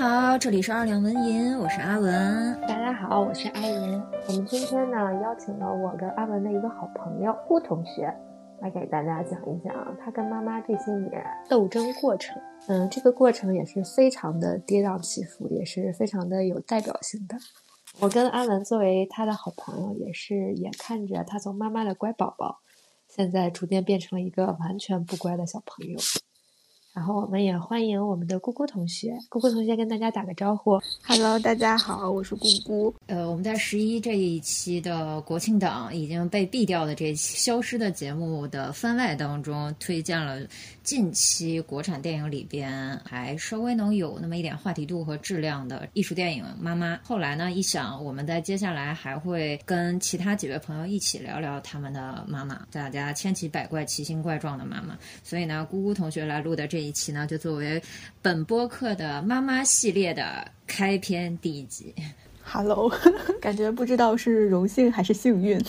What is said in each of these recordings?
家好，这里是二两文银，我是阿文。大家好，我是阿银。我们今天呢，邀请了我跟阿文的一个好朋友顾同学，来给大家讲一讲他跟妈妈这些年斗争过程。嗯，这个过程也是非常的跌宕起伏，也是非常的有代表性的。我跟阿文作为他的好朋友，也是眼看着他从妈妈的乖宝宝，现在逐渐变成了一个完全不乖的小朋友。然后我们也欢迎我们的姑姑同学，姑姑同学跟大家打个招呼。Hello，大家好，我是姑姑。呃，我们在十一这一期的国庆档已经被毙掉的这期消失的节目的番外当中，推荐了近期国产电影里边还稍微能有那么一点话题度和质量的艺术电影《妈妈》。后来呢，一想我们在接下来还会跟其他几位朋友一起聊聊他们的妈妈，大家千奇百怪、奇形怪状的妈妈。所以呢，姑姑同学来录的这一期呢，就作为本播客的妈妈系列的开篇第一集。Hello，感觉不知道是荣幸还是幸运，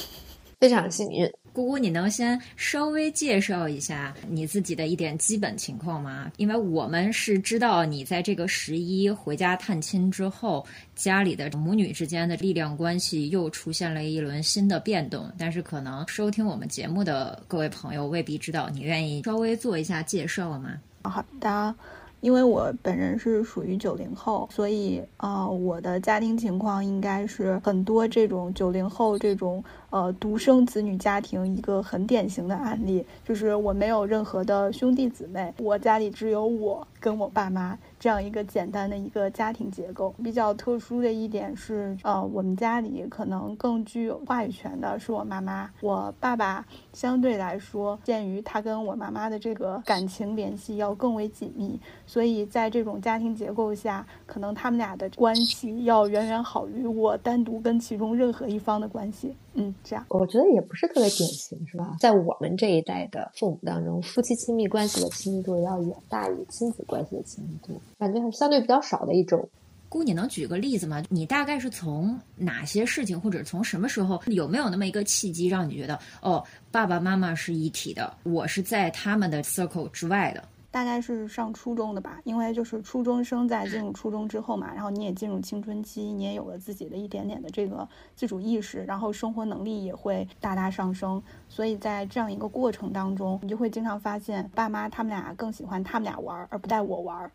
非常幸运。姑姑，你能先稍微介绍一下你自己的一点基本情况吗？因为我们是知道你在这个十一回家探亲之后，家里的母女之间的力量关系又出现了一轮新的变动。但是可能收听我们节目的各位朋友未必知道，你愿意稍微做一下介绍吗？好的。因为我本人是属于九零后，所以啊，我的家庭情况应该是很多这种九零后这种呃独生子女家庭一个很典型的案例，就是我没有任何的兄弟姊妹，我家里只有我跟我爸妈这样一个简单的一个家庭结构。比较特殊的一点是，呃，我们家里可能更具有话语权的是我妈妈，我爸爸相对来说，鉴于他跟我妈妈的这个感情联系要更为紧密。所以在这种家庭结构下，可能他们俩的关系要远远好于我单独跟其中任何一方的关系。嗯，这样我觉得也不是特别典型，是吧？在我们这一代的父母当中，夫妻亲密关系的亲密度要远大于亲子关系的亲密度，感觉还是相对比较少的一种。姑，你能举个例子吗？你大概是从哪些事情，或者从什么时候，有没有那么一个契机，让你觉得哦，爸爸妈妈是一体的，我是在他们的 circle 之外的？大概是上初中的吧，因为就是初中生在进入初中之后嘛，然后你也进入青春期，你也有了自己的一点点的这个自主意识，然后生活能力也会大大上升，所以在这样一个过程当中，你就会经常发现爸妈他们俩更喜欢他们俩玩儿，而不带我玩儿。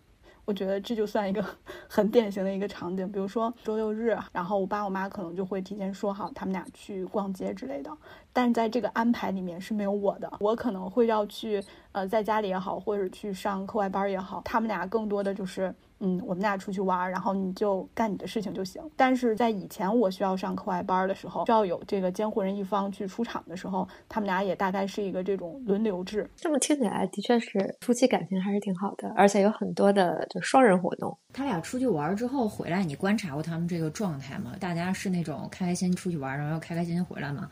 我觉得这就算一个 很典型的一个场景，比如说周六日，然后我爸我妈可能就会提前说好他们俩去逛街之类的，但是在这个安排里面是没有我的，我可能会要去呃在家里也好，或者去上课外班也好，他们俩更多的就是。嗯，我们俩出去玩，然后你就干你的事情就行。但是在以前我需要上课外班的时候，需要有这个监护人一方去出场的时候，他们俩也大概是一个这种轮流制。这么听起来，的确是夫妻感情还是挺好的，而且有很多的就双人活动。他俩出去玩之后回来，你观察过他们这个状态吗？大家是那种开开心心出去玩，然后又开开心心回来吗？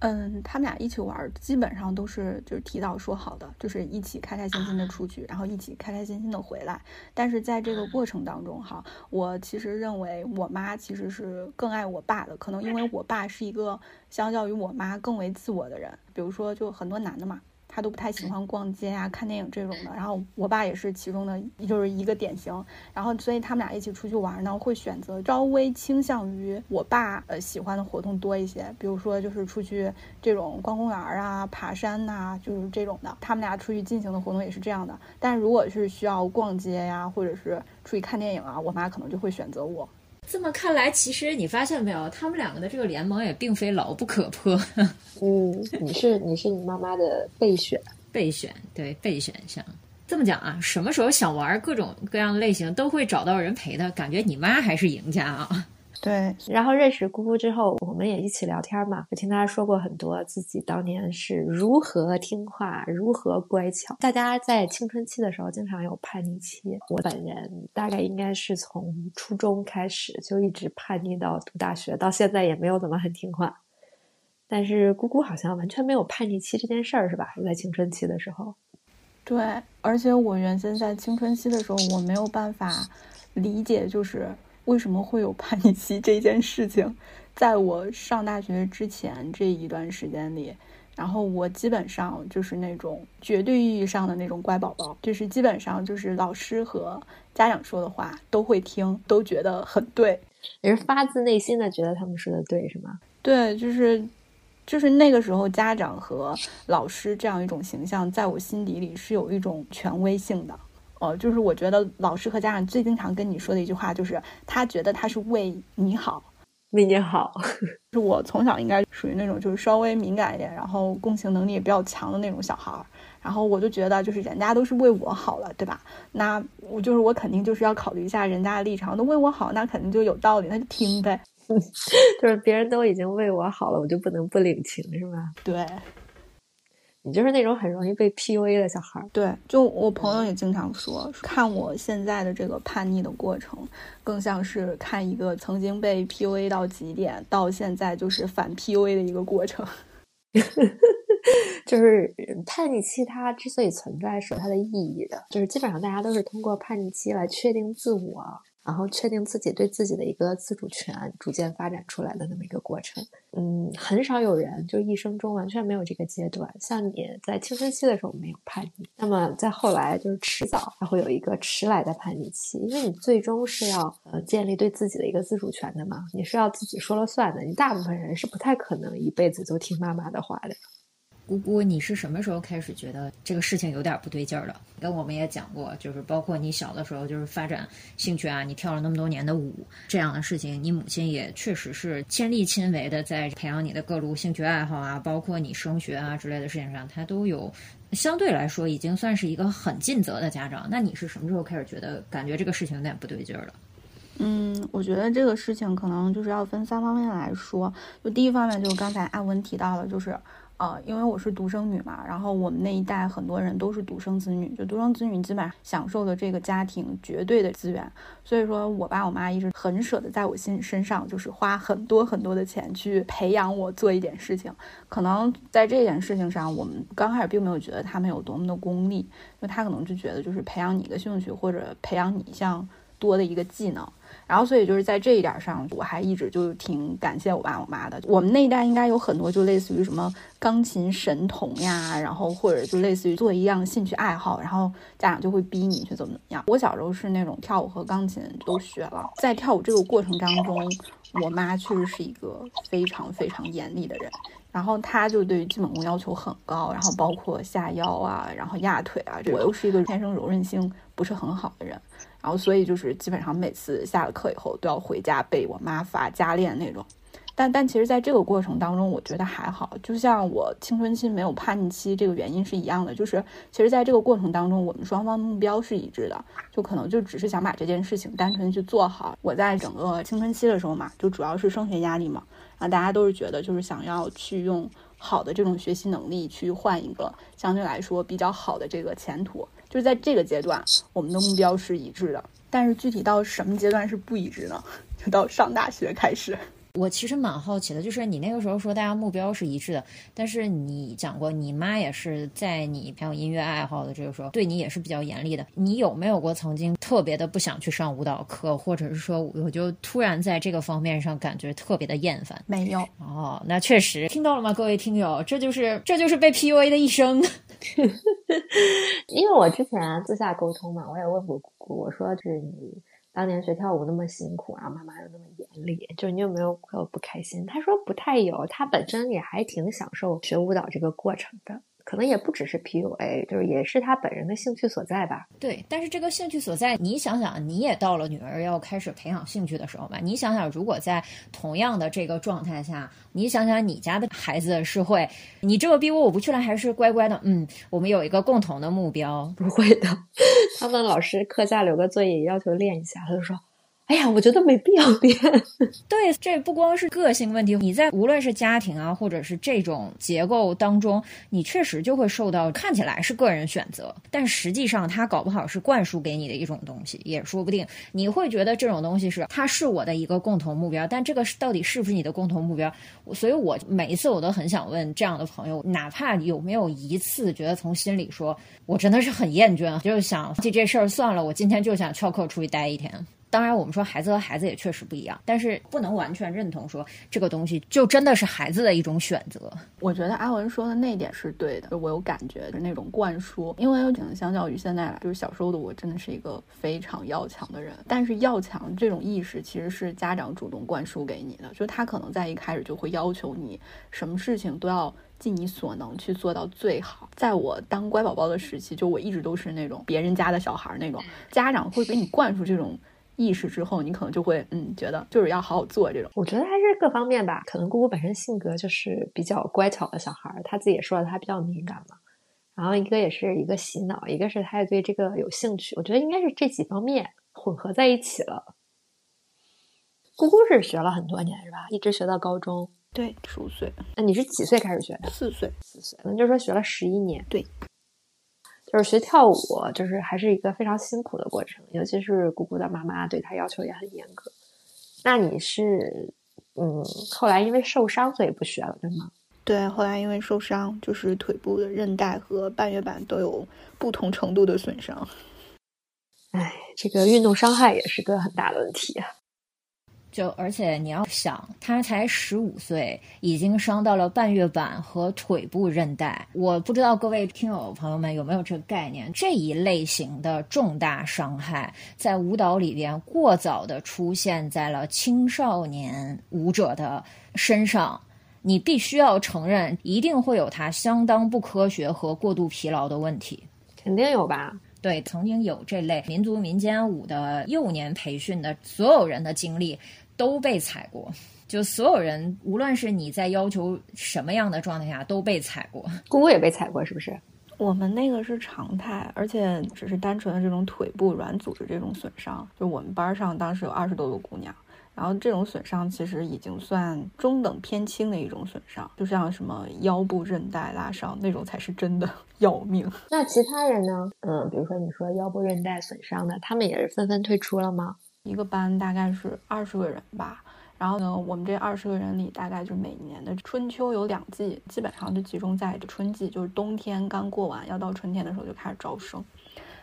嗯，他们俩一起玩，基本上都是就是提早说好的，就是一起开开心心的出去，然后一起开开心心的回来。但是在这个过程当中，哈，我其实认为我妈其实是更爱我爸的，可能因为我爸是一个相较于我妈更为自我的人。比如说，就很多男的嘛。他都不太喜欢逛街啊、看电影这种的，然后我爸也是其中的，就是一个典型。然后所以他们俩一起出去玩呢，会选择稍微倾向于我爸呃喜欢的活动多一些，比如说就是出去这种逛公园啊、爬山呐、就是这种的。他们俩出去进行的活动也是这样的。但如果是需要逛街呀，或者是出去看电影啊，我妈可能就会选择我。这么看来，其实你发现没有，他们两个的这个联盟也并非牢不可破。嗯，你是你是你妈妈的备选，备选对备选项。这么讲啊，什么时候想玩各种各样类型，都会找到人陪的，感觉你妈还是赢家啊。对，然后认识姑姑之后，我们也一起聊天嘛，我听她说过很多自己当年是如何听话、如何乖巧。大家在青春期的时候经常有叛逆期，我本人大概应该是从初中开始就一直叛逆到读大学，到现在也没有怎么很听话。但是姑姑好像完全没有叛逆期这件事儿，是吧？在青春期的时候，对，而且我原先在青春期的时候，我没有办法理解，就是为什么会有叛逆期这件事情。在我上大学之前这一段时间里，然后我基本上就是那种绝对意义上的那种乖宝宝，就是基本上就是老师和家长说的话都会听，都觉得很对。也是发自内心的觉得他们说的对，是吗？对，就是就是那个时候家长和老师这样一种形象，在我心底里是有一种权威性的。哦，就是我觉得老师和家长最经常跟你说的一句话，就是他觉得他是为你好，为你好。是我从小应该属于那种就是稍微敏感一点，然后共情能力也比较强的那种小孩儿。然后我就觉得，就是人家都是为我好了，对吧？那我就是我肯定就是要考虑一下人家的立场，都为我好，那肯定就有道理，那就听呗。就是别人都已经为我好了，我就不能不领情，是吧？对。你就是那种很容易被 PUA 的小孩儿。对，就我朋友也经常说，看我现在的这个叛逆的过程，更像是看一个曾经被 PUA 到极点，到现在就是反 PUA 的一个过程。就是叛逆期，它之所以存在，是有它的意义的。就是基本上大家都是通过叛逆期来确定自我。然后确定自己对自己的一个自主权，逐渐发展出来的那么一个过程。嗯，很少有人就一生中完全没有这个阶段。像你在青春期的时候没有叛逆，那么在后来就是迟早还会有一个迟来的叛逆期，因为你最终是要呃建立对自己的一个自主权的嘛，你是要自己说了算的。你大部分人是不太可能一辈子都听妈妈的话的。姑姑，你是什么时候开始觉得这个事情有点不对劲儿的？跟我们也讲过，就是包括你小的时候，就是发展兴趣啊，你跳了那么多年的舞这样的事情，你母亲也确实是亲力亲为的在培养你的各路兴趣爱好啊，包括你升学啊之类的事情上，她都有相对来说已经算是一个很尽责的家长。那你是什么时候开始觉得感觉这个事情有点不对劲儿了？嗯，我觉得这个事情可能就是要分三方面来说。就第一方面，就是刚才艾文提到了，就是。呃，因为我是独生女嘛，然后我们那一代很多人都是独生子女，就独生子女基本上享受的这个家庭绝对的资源，所以说我爸我妈一直很舍得在我心身上，就是花很多很多的钱去培养我做一点事情。可能在这件事情上，我们刚开始并没有觉得他们有多么的功利，就他可能就觉得就是培养你一个兴趣或者培养你一项多的一个技能。然后，所以就是在这一点上，我还一直就挺感谢我爸我妈的。我们那一代应该有很多，就类似于什么钢琴神童呀，然后或者就类似于做一样兴趣爱好，然后家长就会逼你去怎么怎么样。我小时候是那种跳舞和钢琴都学了，在跳舞这个过程当中，我妈确实是一个非常非常严厉的人，然后她就对于基本功要求很高，然后包括下腰啊，然后压腿啊，我又是一个天生柔韧性不是很好的人。然后，所以就是基本上每次下了课以后都要回家被我妈罚加练那种。但但其实，在这个过程当中，我觉得还好。就像我青春期没有叛逆期这个原因是一样的，就是其实在这个过程当中，我们双方目标是一致的，就可能就只是想把这件事情单纯去做好。我在整个青春期的时候嘛，就主要是升学压力嘛，然后大家都是觉得就是想要去用好的这种学习能力去换一个相对来说比较好的这个前途。就是在这个阶段，我们的目标是一致的，但是具体到什么阶段是不一致呢？就到上大学开始。我其实蛮好奇的，就是你那个时候说大家目标是一致的，但是你讲过你妈也是在你培养音乐爱好的这个时候，对你也是比较严厉的。你有没有过曾经特别的不想去上舞蹈课，或者是说我就突然在这个方面上感觉特别的厌烦？没有哦，那确实听到了吗，各位听友？这就是这就是被 PUA 的一生。因为我之前私下沟通嘛，我也问过姑姑，我说就是你。当年学跳舞那么辛苦，然后妈妈又那么严厉，就是你有没有会有不开心？他说不太有，他本身也还挺享受学舞蹈这个过程的。可能也不只是 PUA，就是也是他本人的兴趣所在吧。对，但是这个兴趣所在，你想想，你也到了女儿要开始培养兴趣的时候吧？你想想，如果在同样的这个状态下，你想想你家的孩子是会，你这么逼我，我不去了，还是乖乖的？嗯，我们有一个共同的目标，不会的。他们老师课下留个作业，要求练一下，他就说。哎呀，我觉得没必要 变。对，这不光是个性问题，你在无论是家庭啊，或者是这种结构当中，你确实就会受到看起来是个人选择，但实际上他搞不好是灌输给你的一种东西，也说不定。你会觉得这种东西是它是我的一个共同目标，但这个到底是不是你的共同目标？所以我每一次我都很想问这样的朋友，哪怕有没有一次觉得从心里说我真的是很厌倦，就是想这这事儿算了，我今天就想翘课出去待一天。当然，我们说孩子和孩子也确实不一样，但是不能完全认同说这个东西就真的是孩子的一种选择。我觉得阿文说的那点是对的，就我有感觉是那种灌输，因为可能相较于现在来，就是小时候的我真的是一个非常要强的人。但是要强这种意识其实是家长主动灌输给你的，就他可能在一开始就会要求你什么事情都要尽你所能去做到最好。在我当乖宝宝的时期，就我一直都是那种别人家的小孩那种，家长会给你灌输这种。意识之后，你可能就会嗯，觉得就是要好好做这种。我觉得还是各方面吧，可能姑姑本身性格就是比较乖巧的小孩儿，她自己也说了，她比较敏感嘛。然后一个也是一个洗脑，一个是她也对这个有兴趣。我觉得应该是这几方面混合在一起了。姑姑是学了很多年是吧？一直学到高中。对，十五岁。那你是几岁开始学的？四岁，四岁，可能就是说学了十一年。对。就是学跳舞，就是还是一个非常辛苦的过程，尤其是姑姑的妈妈对她要求也很严格。那你是，嗯，后来因为受伤所以不学了，对吗？对，后来因为受伤，就是腿部的韧带和半月板都有不同程度的损伤。哎，这个运动伤害也是个很大的问题啊。就而且你要想，他才十五岁，已经伤到了半月板和腿部韧带。我不知道各位听友朋友们有没有这个概念？这一类型的重大伤害，在舞蹈里边过早的出现在了青少年舞者的身上，你必须要承认，一定会有他相当不科学和过度疲劳的问题。肯定有吧？对，曾经有这类民族民间舞的幼年培训的所有人的经历。都被踩过，就所有人，无论是你在要求什么样的状态下，都被踩过。姑姑也被踩过，是不是？我们那个是常态，而且只是单纯的这种腿部软组织这种损伤。就我们班上当时有二十多个姑娘，然后这种损伤其实已经算中等偏轻的一种损伤，就像什么腰部韧带拉伤那种才是真的 要命。那其他人呢？嗯，比如说你说腰部韧带损伤的，他们也是纷纷退出了吗？一个班大概是二十个人吧，然后呢，我们这二十个人里，大概就每年的春秋有两季，基本上就集中在春季，就是冬天刚过完，要到春天的时候就开始招生，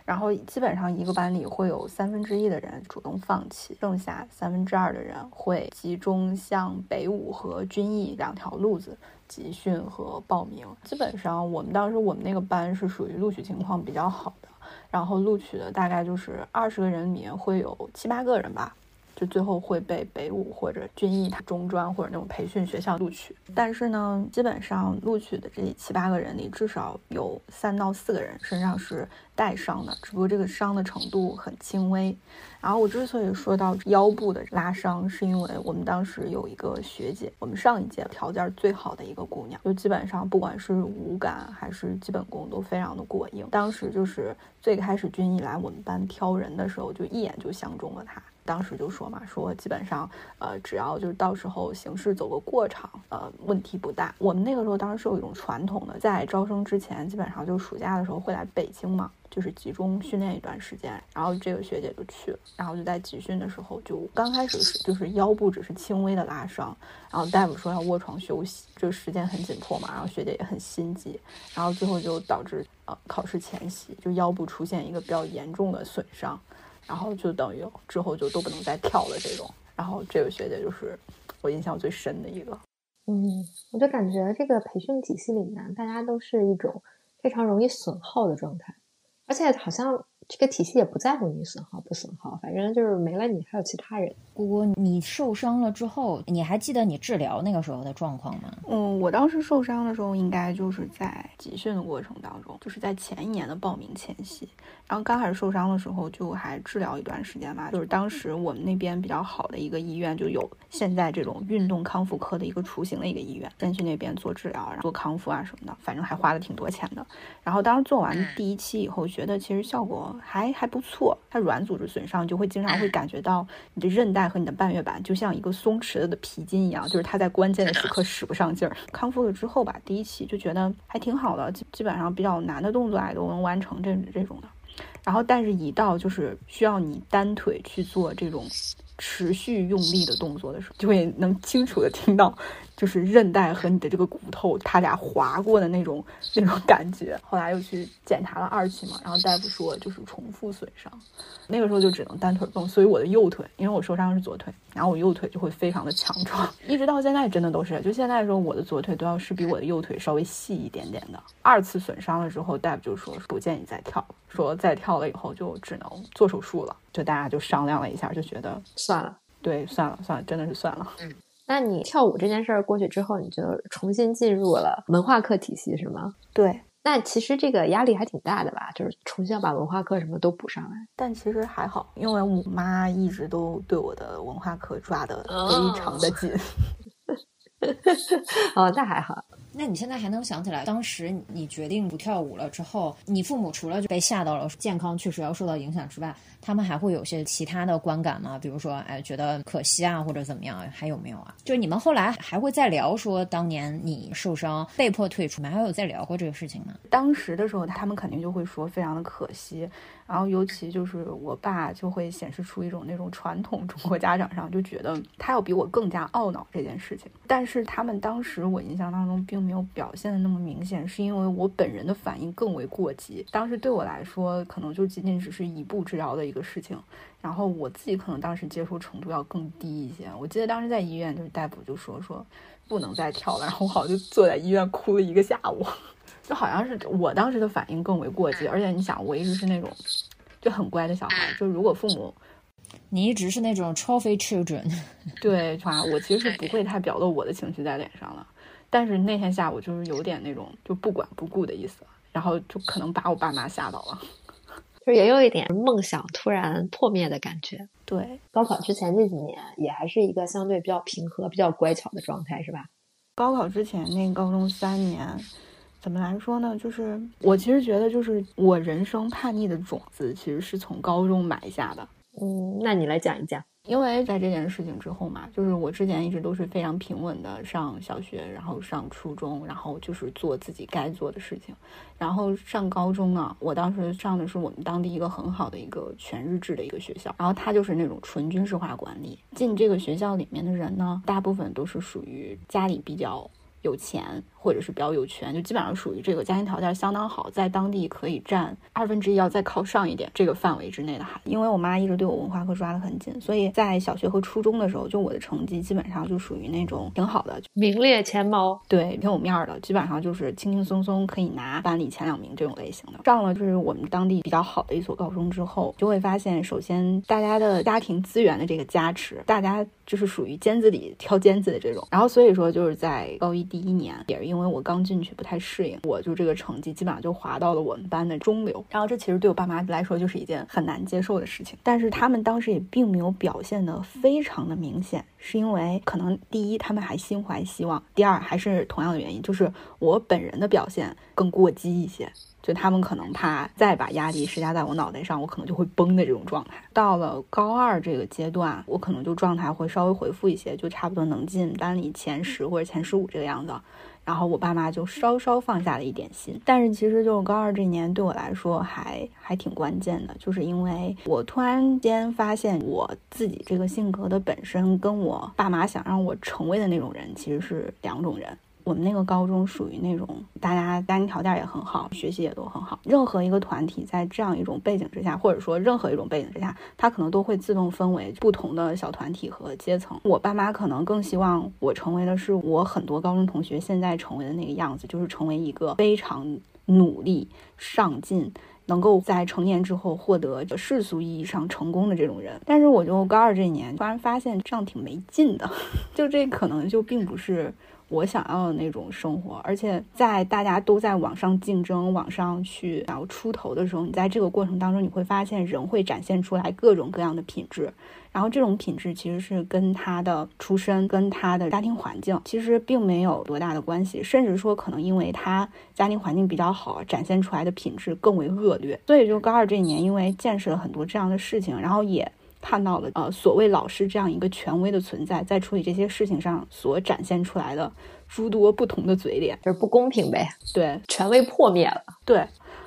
然后基本上一个班里会有三分之一的人主动放弃，剩下三分之二的人会集中向北舞和军艺两条路子集训和报名。基本上我们当时我们那个班是属于录取情况比较好的。然后录取的大概就是二十个人里面会有七八个人吧，就最后会被北舞或者军艺中专或者那种培训学校录取。但是呢，基本上录取的这七八个人里，至少有三到四个人身上是带伤的，只不过这个伤的程度很轻微。然后我之所以说到腰部的拉伤，是因为我们当时有一个学姐，我们上一届条件最好的一个姑娘，就基本上不管是舞感还是基本功都非常的过硬。当时就是最开始军艺来我们班挑人的时候，就一眼就相中了她。当时就说嘛，说基本上呃只要就是到时候形式走个过场，呃问题不大。我们那个时候当时是有一种传统的，在招生之前，基本上就暑假的时候会来北京嘛。就是集中训练一段时间，然后这个学姐就去了，然后就在集训的时候，就刚开始是就是腰部只是轻微的拉伤，然后大夫说要卧床休息，就时间很紧迫嘛，然后学姐也很心急，然后最后就导致呃考试前夕就腰部出现一个比较严重的损伤，然后就等于之后就都不能再跳了这种，然后这个学姐就是我印象最深的一个。嗯，我就感觉这个培训体系里面，大家都是一种非常容易损耗的状态。而且好像这个体系也不在乎你损耗不损耗，反正就是没了你还有其他人。姑姑，你受伤了之后，你还记得你治疗那个时候的状况吗？嗯，我当时受伤的时候，应该就是在集训的过程当中，就是在前一年的报名前夕。然后刚开始受伤的时候，就还治疗一段时间吧。就是当时我们那边比较好的一个医院，就有现在这种运动康复科的一个雏形的一个医院，先去那边做治疗，然后做康复啊什么的，反正还花了挺多钱的。然后当时做完第一期以后，觉得其实效果还还不错。它软组织损伤就会经常会感觉到你的韧带和你的半月板就像一个松弛了的皮筋一样，就是它在关键的时刻使不上劲儿。康复了之后吧，第一期就觉得还挺好的，基基本上比较难的动作啊都能完成这这种的。然后，但是，一到就是需要你单腿去做这种持续用力的动作的时候，就会能清楚的听到就是韧带和你的这个骨头，它俩划过的那种那种感觉。后来又去检查了二期嘛，然后大夫说就是重复损伤，那个时候就只能单腿动，所以我的右腿，因为我受伤是左腿，然后我右腿就会非常的强壮，一直到现在真的都是，就现在的时候我的左腿都要是比我的右腿稍微细一点点的。二次损伤了之后，大夫就说不建议再跳，说再跳了以后就只能做手术了，就大家就商量了一下，就觉得算了，对，算了算了，真的是算了。嗯。那你跳舞这件事儿过去之后，你就重新进入了文化课体系，是吗？对。那其实这个压力还挺大的吧？就是重新要把文化课什么都补上来。但其实还好，因为我妈一直都对我的文化课抓的非常的紧。哦，那还好。那你现在还能想起来，当时你决定不跳舞了之后，你父母除了就被吓到了，健康确实要受到影响之外，他们还会有些其他的观感吗？比如说，哎，觉得可惜啊，或者怎么样？还有没有啊？就是你们后来还会再聊说，当年你受伤被迫退出，还有再聊过这个事情吗？当时的时候，他们肯定就会说非常的可惜。然后尤其就是我爸就会显示出一种那种传统中国家长上就觉得他要比我更加懊恼这件事情，但是他们当时我印象当中并没有表现的那么明显，是因为我本人的反应更为过激。当时对我来说，可能就仅仅只是一步之遥的一个事情，然后我自己可能当时接受程度要更低一些。我记得当时在医院，就是大夫就说说不能再跳了，然后我好像就坐在医院哭了一个下午。就好像是我当时的反应更为过激，而且你想，我一直是那种就很乖的小孩，就如果父母，你一直是那种 trophy children，对，啊，我其实是不会太表露我的情绪在脸上了，但是那天下午就是有点那种就不管不顾的意思，然后就可能把我爸妈吓到了，就也有一点梦想突然破灭的感觉。对，高考之前这几年也还是一个相对比较平和、比较乖巧的状态，是吧？高考之前那高中三年。怎么来说呢？就是我其实觉得，就是我人生叛逆的种子，其实是从高中埋下的。嗯，那你来讲一讲。因为在这件事情之后嘛，就是我之前一直都是非常平稳的上小学，然后上初中，然后就是做自己该做的事情。然后上高中呢，我当时上的是我们当地一个很好的一个全日制的一个学校，然后它就是那种纯军事化管理。进这个学校里面的人呢，大部分都是属于家里比较有钱。或者是比较有权，就基本上属于这个家庭条件相当好，在当地可以占二分之一，要再靠上一点这个范围之内的孩子。因为我妈一直对我文化课抓得很紧，所以在小学和初中的时候，就我的成绩基本上就属于那种挺好的，名列前茅，对，挺有面儿的，基本上就是轻轻松松可以拿班里前两名这种类型的。上了就是我们当地比较好的一所高中之后，就会发现，首先大家的家庭资源的这个加持，大家就是属于尖子里挑尖子的这种。然后所以说就是在高一第一年，也是因因为我刚进去不太适应，我就这个成绩基本上就滑到了我们班的中流。然后这其实对我爸妈来说就是一件很难接受的事情，但是他们当时也并没有表现的非常的明显，是因为可能第一他们还心怀希望，第二还是同样的原因，就是我本人的表现更过激一些，就他们可能怕再把压力施加在我脑袋上，我可能就会崩的这种状态。到了高二这个阶段，我可能就状态会稍微回复一些，就差不多能进班里前十或者前十五这个样子。然后我爸妈就稍稍放下了一点心，但是其实就是高二这年对我来说还还挺关键的，就是因为我突然间发现我自己这个性格的本身跟我爸妈想让我成为的那种人其实是两种人。我们那个高中属于那种大家家庭条件也很好，学习也都很好。任何一个团体在这样一种背景之下，或者说任何一种背景之下，它可能都会自动分为不同的小团体和阶层。我爸妈可能更希望我成为的是我很多高中同学现在成为的那个样子，就是成为一个非常努力、上进，能够在成年之后获得世俗意义上成功的这种人。但是我就高二这一年突然发现这样挺没劲的，就这可能就并不是。我想要的那种生活，而且在大家都在网上竞争、网上去想要出头的时候，你在这个过程当中，你会发现人会展现出来各种各样的品质，然后这种品质其实是跟他的出身、跟他的家庭环境其实并没有多大的关系，甚至说可能因为他家庭环境比较好，展现出来的品质更为恶劣。所以就高二这一年，因为见识了很多这样的事情，然后也。看到了，呃，所谓老师这样一个权威的存在，在处理这些事情上所展现出来的诸多不同的嘴脸，就是不公平呗。对，权威破灭了。对，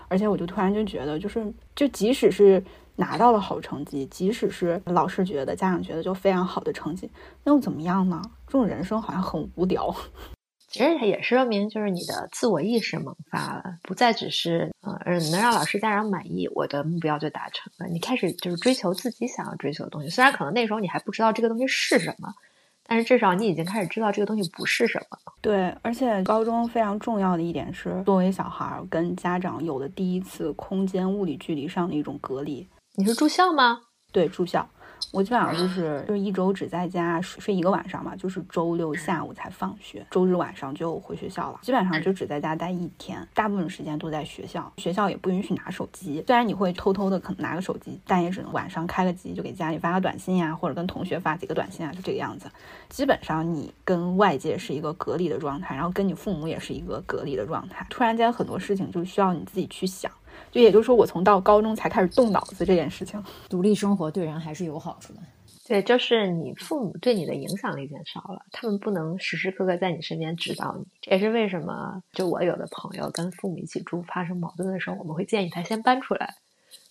而且我就突然就觉得，就是就即使是拿到了好成绩，即使是老师觉得、家长觉得就非常好的成绩，那又怎么样呢？这种人生好像很无聊。其实也是说明，就是你的自我意识萌发了，不再只是呃能让老师家长满意，我的目标就达成了。你开始就是追求自己想要追求的东西，虽然可能那时候你还不知道这个东西是什么，但是至少你已经开始知道这个东西不是什么。对，而且高中非常重要的一点是，作为小孩跟家长有的第一次空间物理距离上的一种隔离。你是住校吗？对，住校。我基本上就是就是一周只在家睡睡一个晚上嘛，就是周六下午才放学，周日晚上就回学校了。基本上就只在家待一天，大部分时间都在学校。学校也不允许拿手机，虽然你会偷偷的可能拿个手机，但也只能晚上开个机，就给家里发个短信呀，或者跟同学发几个短信啊，就这个样子。基本上你跟外界是一个隔离的状态，然后跟你父母也是一个隔离的状态。突然间很多事情就需要你自己去想。就也就是说，我从到高中才开始动脑子这件事情。独立生活对人还是有好处的。对，就是你父母对你的影响力减少了，他们不能时时刻刻在你身边指导你。这也是为什么，就我有的朋友跟父母一起住发生矛盾的时候，我们会建议他先搬出来，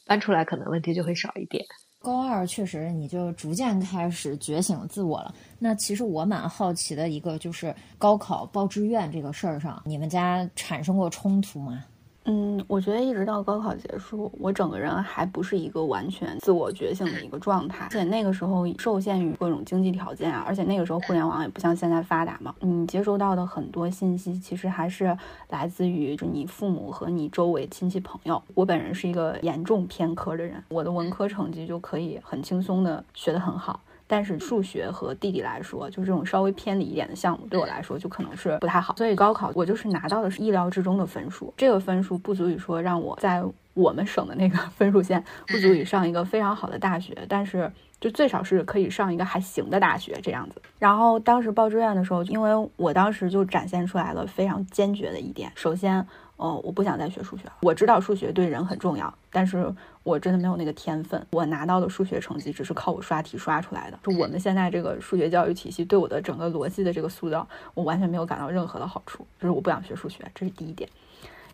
搬出来可能问题就会少一点。高二确实你就逐渐开始觉醒自我了。那其实我蛮好奇的一个就是高考报志愿这个事儿上，你们家产生过冲突吗？嗯，我觉得一直到高考结束，我整个人还不是一个完全自我觉醒的一个状态，而且那个时候受限于各种经济条件啊，而且那个时候互联网也不像现在发达嘛，你接收到的很多信息其实还是来自于就你父母和你周围亲戚朋友。我本人是一个严重偏科的人，我的文科成绩就可以很轻松的学得很好。但是数学和地理来说，就这种稍微偏离一点的项目，对我来说就可能是不太好。所以高考我就是拿到的是意料之中的分数，这个分数不足以说让我在我们省的那个 分数线不足以上一个非常好的大学，但是就最少是可以上一个还行的大学这样子。然后当时报志愿的时候，因为我当时就展现出来了非常坚决的一点，首先。哦，我不想再学数学。我知道数学对人很重要，但是我真的没有那个天分。我拿到的数学成绩只是靠我刷题刷出来的。就我们现在这个数学教育体系对我的整个逻辑的这个塑造，我完全没有感到任何的好处。就是我不想学数学，这是第一点。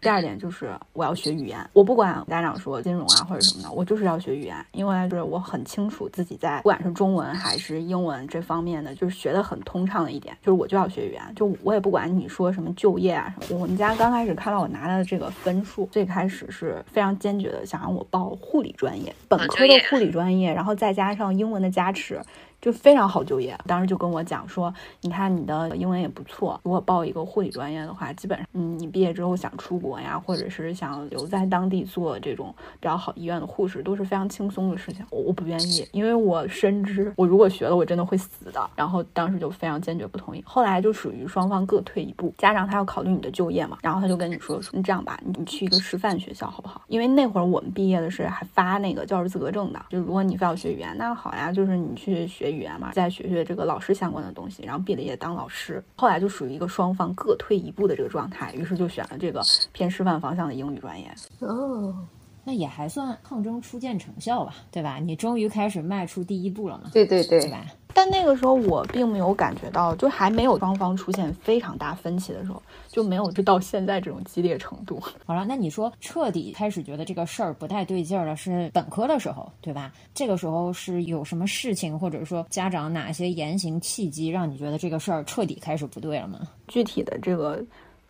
第二点就是我要学语言，我不管家长说金融啊或者什么的，我就是要学语言，因为就是我很清楚自己在不管是中文还是英文这方面的，就是学的很通畅的一点，就是我就要学语言，就我也不管你说什么就业啊什么。我们家刚开始看到我拿的这个分数，最开始是非常坚决的想让我报护理专业，本科的护理专业，然后再加上英文的加持。就非常好就业，当时就跟我讲说，你看你的英文也不错，如果报一个护理专业的话，基本上，嗯，你毕业之后想出国呀，或者是想留在当地做这种比较好医院的护士，都是非常轻松的事情。我我不愿意，因为我深知我如果学了，我真的会死的。然后当时就非常坚决不同意。后来就属于双方各退一步，家长他要考虑你的就业嘛，然后他就跟你说说，你这样吧，你去一个师范学校好不好？因为那会儿我们毕业的是还发那个教师资格证的，就如果你非要学语言，那好呀，就是你去学。语言嘛，再学学这个老师相关的东西，然后毕了业当老师。后来就属于一个双方各退一步的这个状态，于是就选了这个偏师范方向的英语专业。哦，那也还算抗争初见成效吧，对吧？你终于开始迈出第一步了嘛？对对对，对吧？但那个时候我并没有感觉到，就还没有双方出现非常大分歧的时候，就没有就到现在这种激烈程度。好了，那你说彻底开始觉得这个事儿不太对劲儿了，是本科的时候，对吧？这个时候是有什么事情，或者说家长哪些言行契机，让你觉得这个事儿彻底开始不对了吗？具体的这个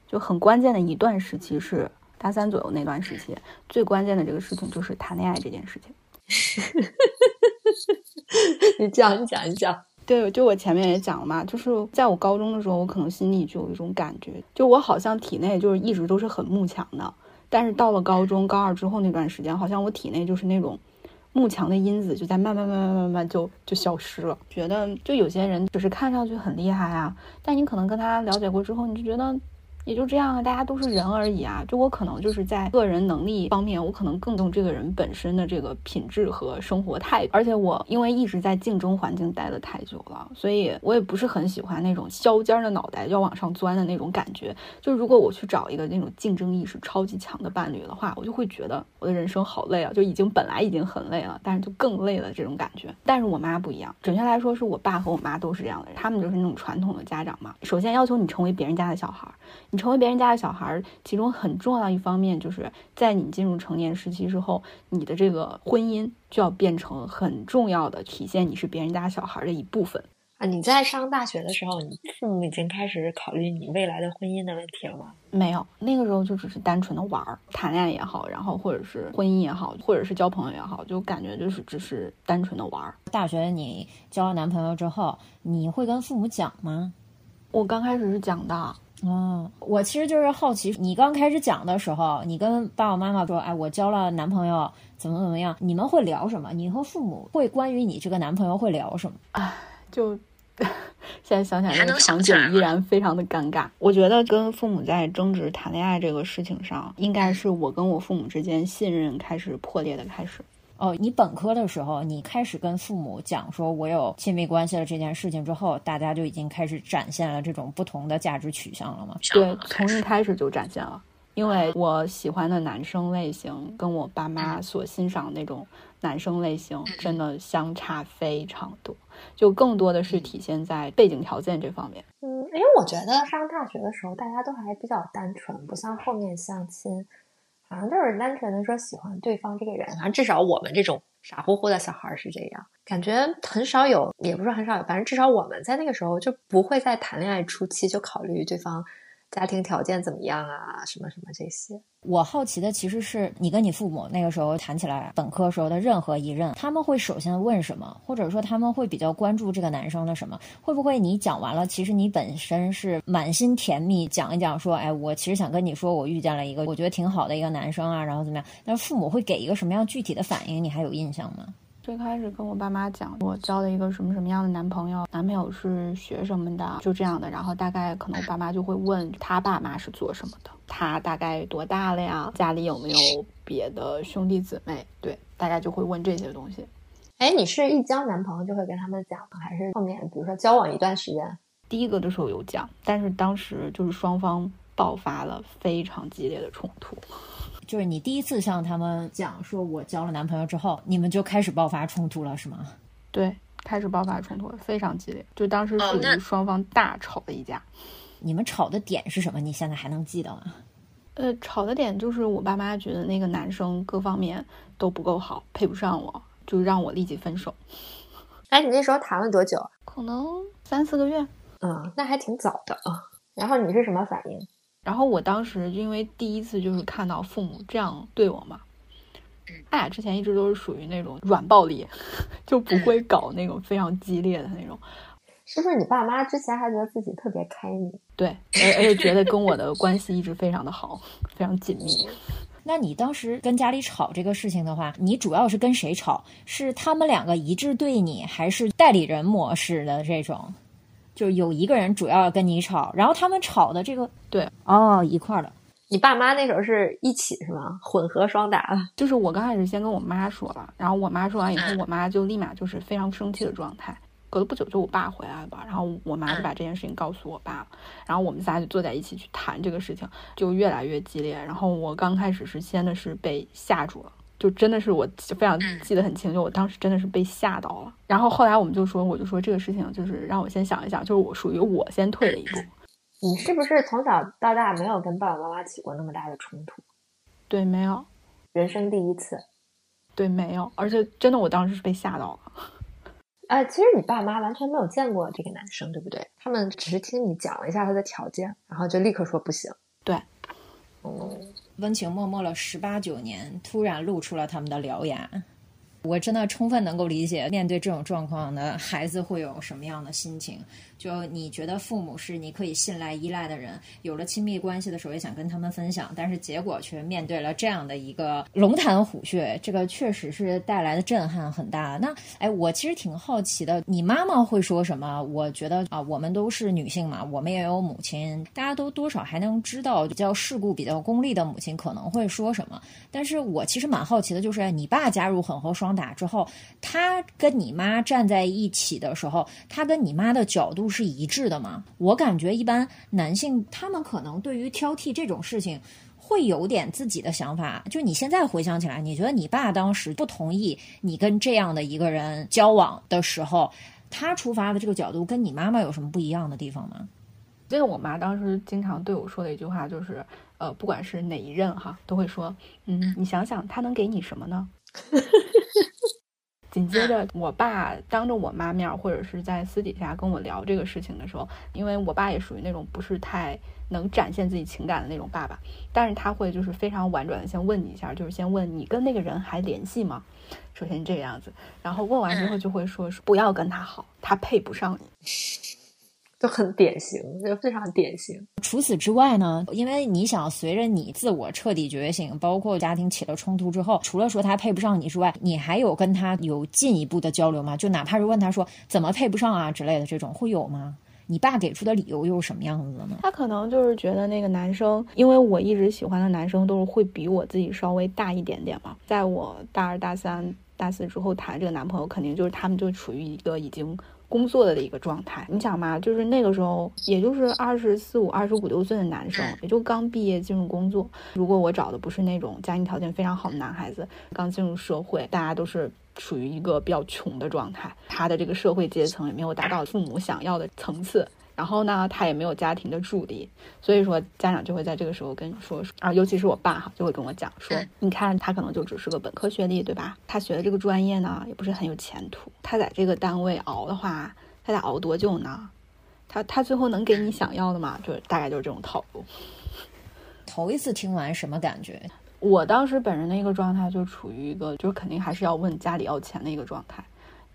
就很关键的一段时期是大三左右那段时期，最关键的这个事情就是谈恋爱这件事情。你讲，你讲，你讲。对，就我前面也讲了嘛，就是在我高中的时候，我可能心里就有一种感觉，就我好像体内就是一直都是很慕强的，但是到了高中高二之后那段时间，好像我体内就是那种慕强的因子就在慢慢慢慢慢慢就就消失了。觉得就有些人只是看上去很厉害啊，但你可能跟他了解过之后，你就觉得。也就这样啊，大家都是人而已啊。就我可能就是在个人能力方面，我可能更重这个人本身的这个品质和生活态度。而且我因为一直在竞争环境待的太久了，所以我也不是很喜欢那种削尖的脑袋要往上钻的那种感觉。就如果我去找一个那种竞争意识超级强的伴侣的话，我就会觉得我的人生好累啊，就已经本来已经很累了，但是就更累了这种感觉。但是我妈不一样，准确来说是我爸和我妈都是这样的人，他们就是那种传统的家长嘛。首先要求你成为别人家的小孩。你成为别人家的小孩，其中很重要一方面就是在你进入成年时期之后，你的这个婚姻就要变成很重要的体现你是别人家小孩的一部分。啊你在上大学的时候，你父母已经开始考虑你未来的婚姻的问题了吗？没有，那个时候就只是单纯的玩儿，谈恋爱也好，然后或者是婚姻也好，或者是交朋友也好，就感觉就是只是单纯的玩儿。大学你交了男朋友之后，你会跟父母讲吗？我刚开始是讲的。哦，我其实就是好奇，你刚开始讲的时候，你跟爸爸妈妈说，哎，我交了男朋友，怎么怎么样？你们会聊什么？你和父母会关于你这个男朋友会聊什么？啊，就。现在想起来，那个场景依然非常的尴尬。我觉得跟父母在争执谈恋爱这个事情上，应该是我跟我父母之间信任开始破裂的开始。哦，你本科的时候，你开始跟父母讲说我有亲密关系了这件事情之后，大家就已经开始展现了这种不同的价值取向了吗？对，从一开始就展现了。因为我喜欢的男生类型跟我爸妈所欣赏那种男生类型真的相差非常多。就更多的是体现在背景条件这方面。嗯，因为我觉得上大学的时候大家都还比较单纯，不像后面相亲，反正就是单纯的说喜欢对方这个人。反正至少我们这种傻乎乎的小孩是这样，感觉很少有，也不是很少有，反正至少我们在那个时候就不会在谈恋爱初期就考虑对方。家庭条件怎么样啊？什么什么这些？我好奇的其实是你跟你父母那个时候谈起来本科时候的任何一任，他们会首先问什么，或者说他们会比较关注这个男生的什么？会不会你讲完了，其实你本身是满心甜蜜，讲一讲说，哎，我其实想跟你说，我遇见了一个我觉得挺好的一个男生啊，然后怎么样？但是父母会给一个什么样具体的反应？你还有印象吗？最开始跟我爸妈讲，我交了一个什么什么样的男朋友，男朋友是学什么的，就这样的。然后大概可能我爸妈就会问他爸妈是做什么的，他大概多大了呀？家里有没有别的兄弟姊妹？对，大概就会问这些东西。哎，你是一交男朋友就会跟他们讲，还是后面比如说交往一段时间？第一个的时候有讲，但是当时就是双方爆发了非常激烈的冲突。就是你第一次向他们讲说我交了男朋友之后，你们就开始爆发冲突了，是吗？对，开始爆发冲突，非常激烈，就当时属于双方大吵了一架。你们吵的点是什么？你现在还能记得吗？呃，吵的点就是我爸妈觉得那个男生各方面都不够好，配不上我，就让我立即分手。哎，你那时候谈了多久？可能三四个月。嗯，那还挺早的啊。然后你是什么反应？然后我当时因为第一次就是看到父母这样对我嘛，他俩之前一直都是属于那种软暴力，就不会搞那种非常激烈的那种。是不是你爸妈之前还觉得自己特别开明？对，而而且觉得跟我的关系一直非常的好，非常紧密。那你当时跟家里吵这个事情的话，你主要是跟谁吵？是他们两个一致对你，还是代理人模式的这种？就是有一个人主要跟你吵，然后他们吵的这个对哦一块儿的。你爸妈那时候是一起是吗？混合双打？就是我刚开始先跟我妈说了，然后我妈说完以后，我妈就立马就是非常生气的状态。隔了不久就我爸回来了吧，然后我妈就把这件事情告诉我爸了，然后我们仨就坐在一起去谈这个事情，就越来越激烈。然后我刚开始是先的是被吓住了。就真的是我非常记得很清，楚我当时真的是被吓到了。然后后来我们就说，我就说这个事情就是让我先想一想，就是我属于我先退了一步。你是不是从小到大没有跟爸爸妈妈起过那么大的冲突？对，没有，人生第一次。对，没有，而且真的我当时是被吓到了。哎，其实你爸妈完全没有见过这个男生，对不对？他们只是听你讲了一下他的条件，然后就立刻说不行。对，哦。温情脉脉了十八九年，突然露出了他们的獠牙。我真的充分能够理解，面对这种状况的孩子会有什么样的心情。就你觉得父母是你可以信赖、依赖的人，有了亲密关系的时候也想跟他们分享，但是结果却面对了这样的一个龙潭虎穴，这个确实是带来的震撼很大。那哎，我其实挺好奇的，你妈妈会说什么？我觉得啊，我们都是女性嘛，我们也有母亲，大家都多少还能知道比较世故、比较功利的母亲可能会说什么。但是我其实蛮好奇的，就是你爸加入狠核双打之后，他跟你妈站在一起的时候，他跟你妈的角度。是一致的吗？我感觉一般男性他们可能对于挑剔这种事情会有点自己的想法。就你现在回想起来，你觉得你爸当时不同意你跟这样的一个人交往的时候，他出发的这个角度跟你妈妈有什么不一样的地方吗？记得我妈当时经常对我说的一句话就是，呃，不管是哪一任哈，都会说，嗯，你想想他能给你什么呢？紧接着，我爸当着我妈面或者是在私底下跟我聊这个事情的时候，因为我爸也属于那种不是太能展现自己情感的那种爸爸，但是他会就是非常婉转的先问你一下，就是先问你跟那个人还联系吗？首先这个样子，然后问完之后就会说不要跟他好，他配不上你。就很典型，就非常典型。除此之外呢，因为你想随着你自我彻底觉醒，包括家庭起了冲突之后，除了说他配不上你之外，你还有跟他有进一步的交流吗？就哪怕是问他说怎么配不上啊之类的，这种会有吗？你爸给出的理由又是什么样子的呢？他可能就是觉得那个男生，因为我一直喜欢的男生都是会比我自己稍微大一点点嘛。在我大二、大三、大四之后谈这个男朋友，肯定就是他们就处于一个已经。工作的一个状态，你想嘛，就是那个时候，也就是二十四五、二十五六岁的男生，也就刚毕业进入工作。如果我找的不是那种家庭条件非常好的男孩子，刚进入社会，大家都是处于一个比较穷的状态，他的这个社会阶层也没有达到父母想要的层次。然后呢，他也没有家庭的助力，所以说家长就会在这个时候跟你说啊，尤其是我爸哈，就会跟我讲说，你看他可能就只是个本科学历，对吧？他学的这个专业呢，也不是很有前途。他在这个单位熬的话，他得熬多久呢？他他最后能给你想要的吗？就大概就是这种套路。头一次听完什么感觉？我当时本人的一个状态就处于一个，就是肯定还是要问家里要钱的一个状态。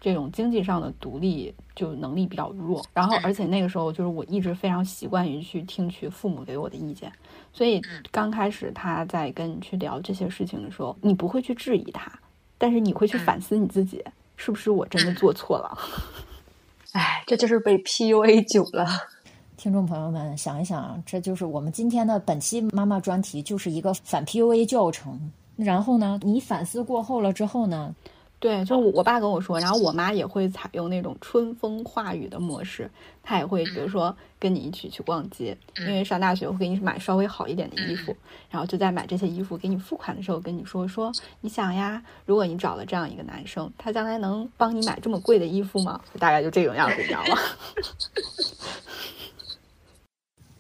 这种经济上的独立就能力比较弱，然后而且那个时候就是我一直非常习惯于去听取父母给我的意见，所以刚开始他在跟你去聊这些事情的时候，你不会去质疑他，但是你会去反思你自己，是不是我真的做错了？哎，这就是被 PUA 久了。听众朋友们想一想，这就是我们今天的本期妈妈专题，就是一个反 PUA 教程。然后呢，你反思过后了之后呢？对，就我爸跟我说，然后我妈也会采用那种春风化雨的模式，她也会比如说跟你一起去逛街，因为上大学会给你买稍微好一点的衣服，然后就在买这些衣服给你付款的时候跟你说说，你想呀，如果你找了这样一个男生，他将来能帮你买这么贵的衣服吗？大概就这种样子，你知道吗？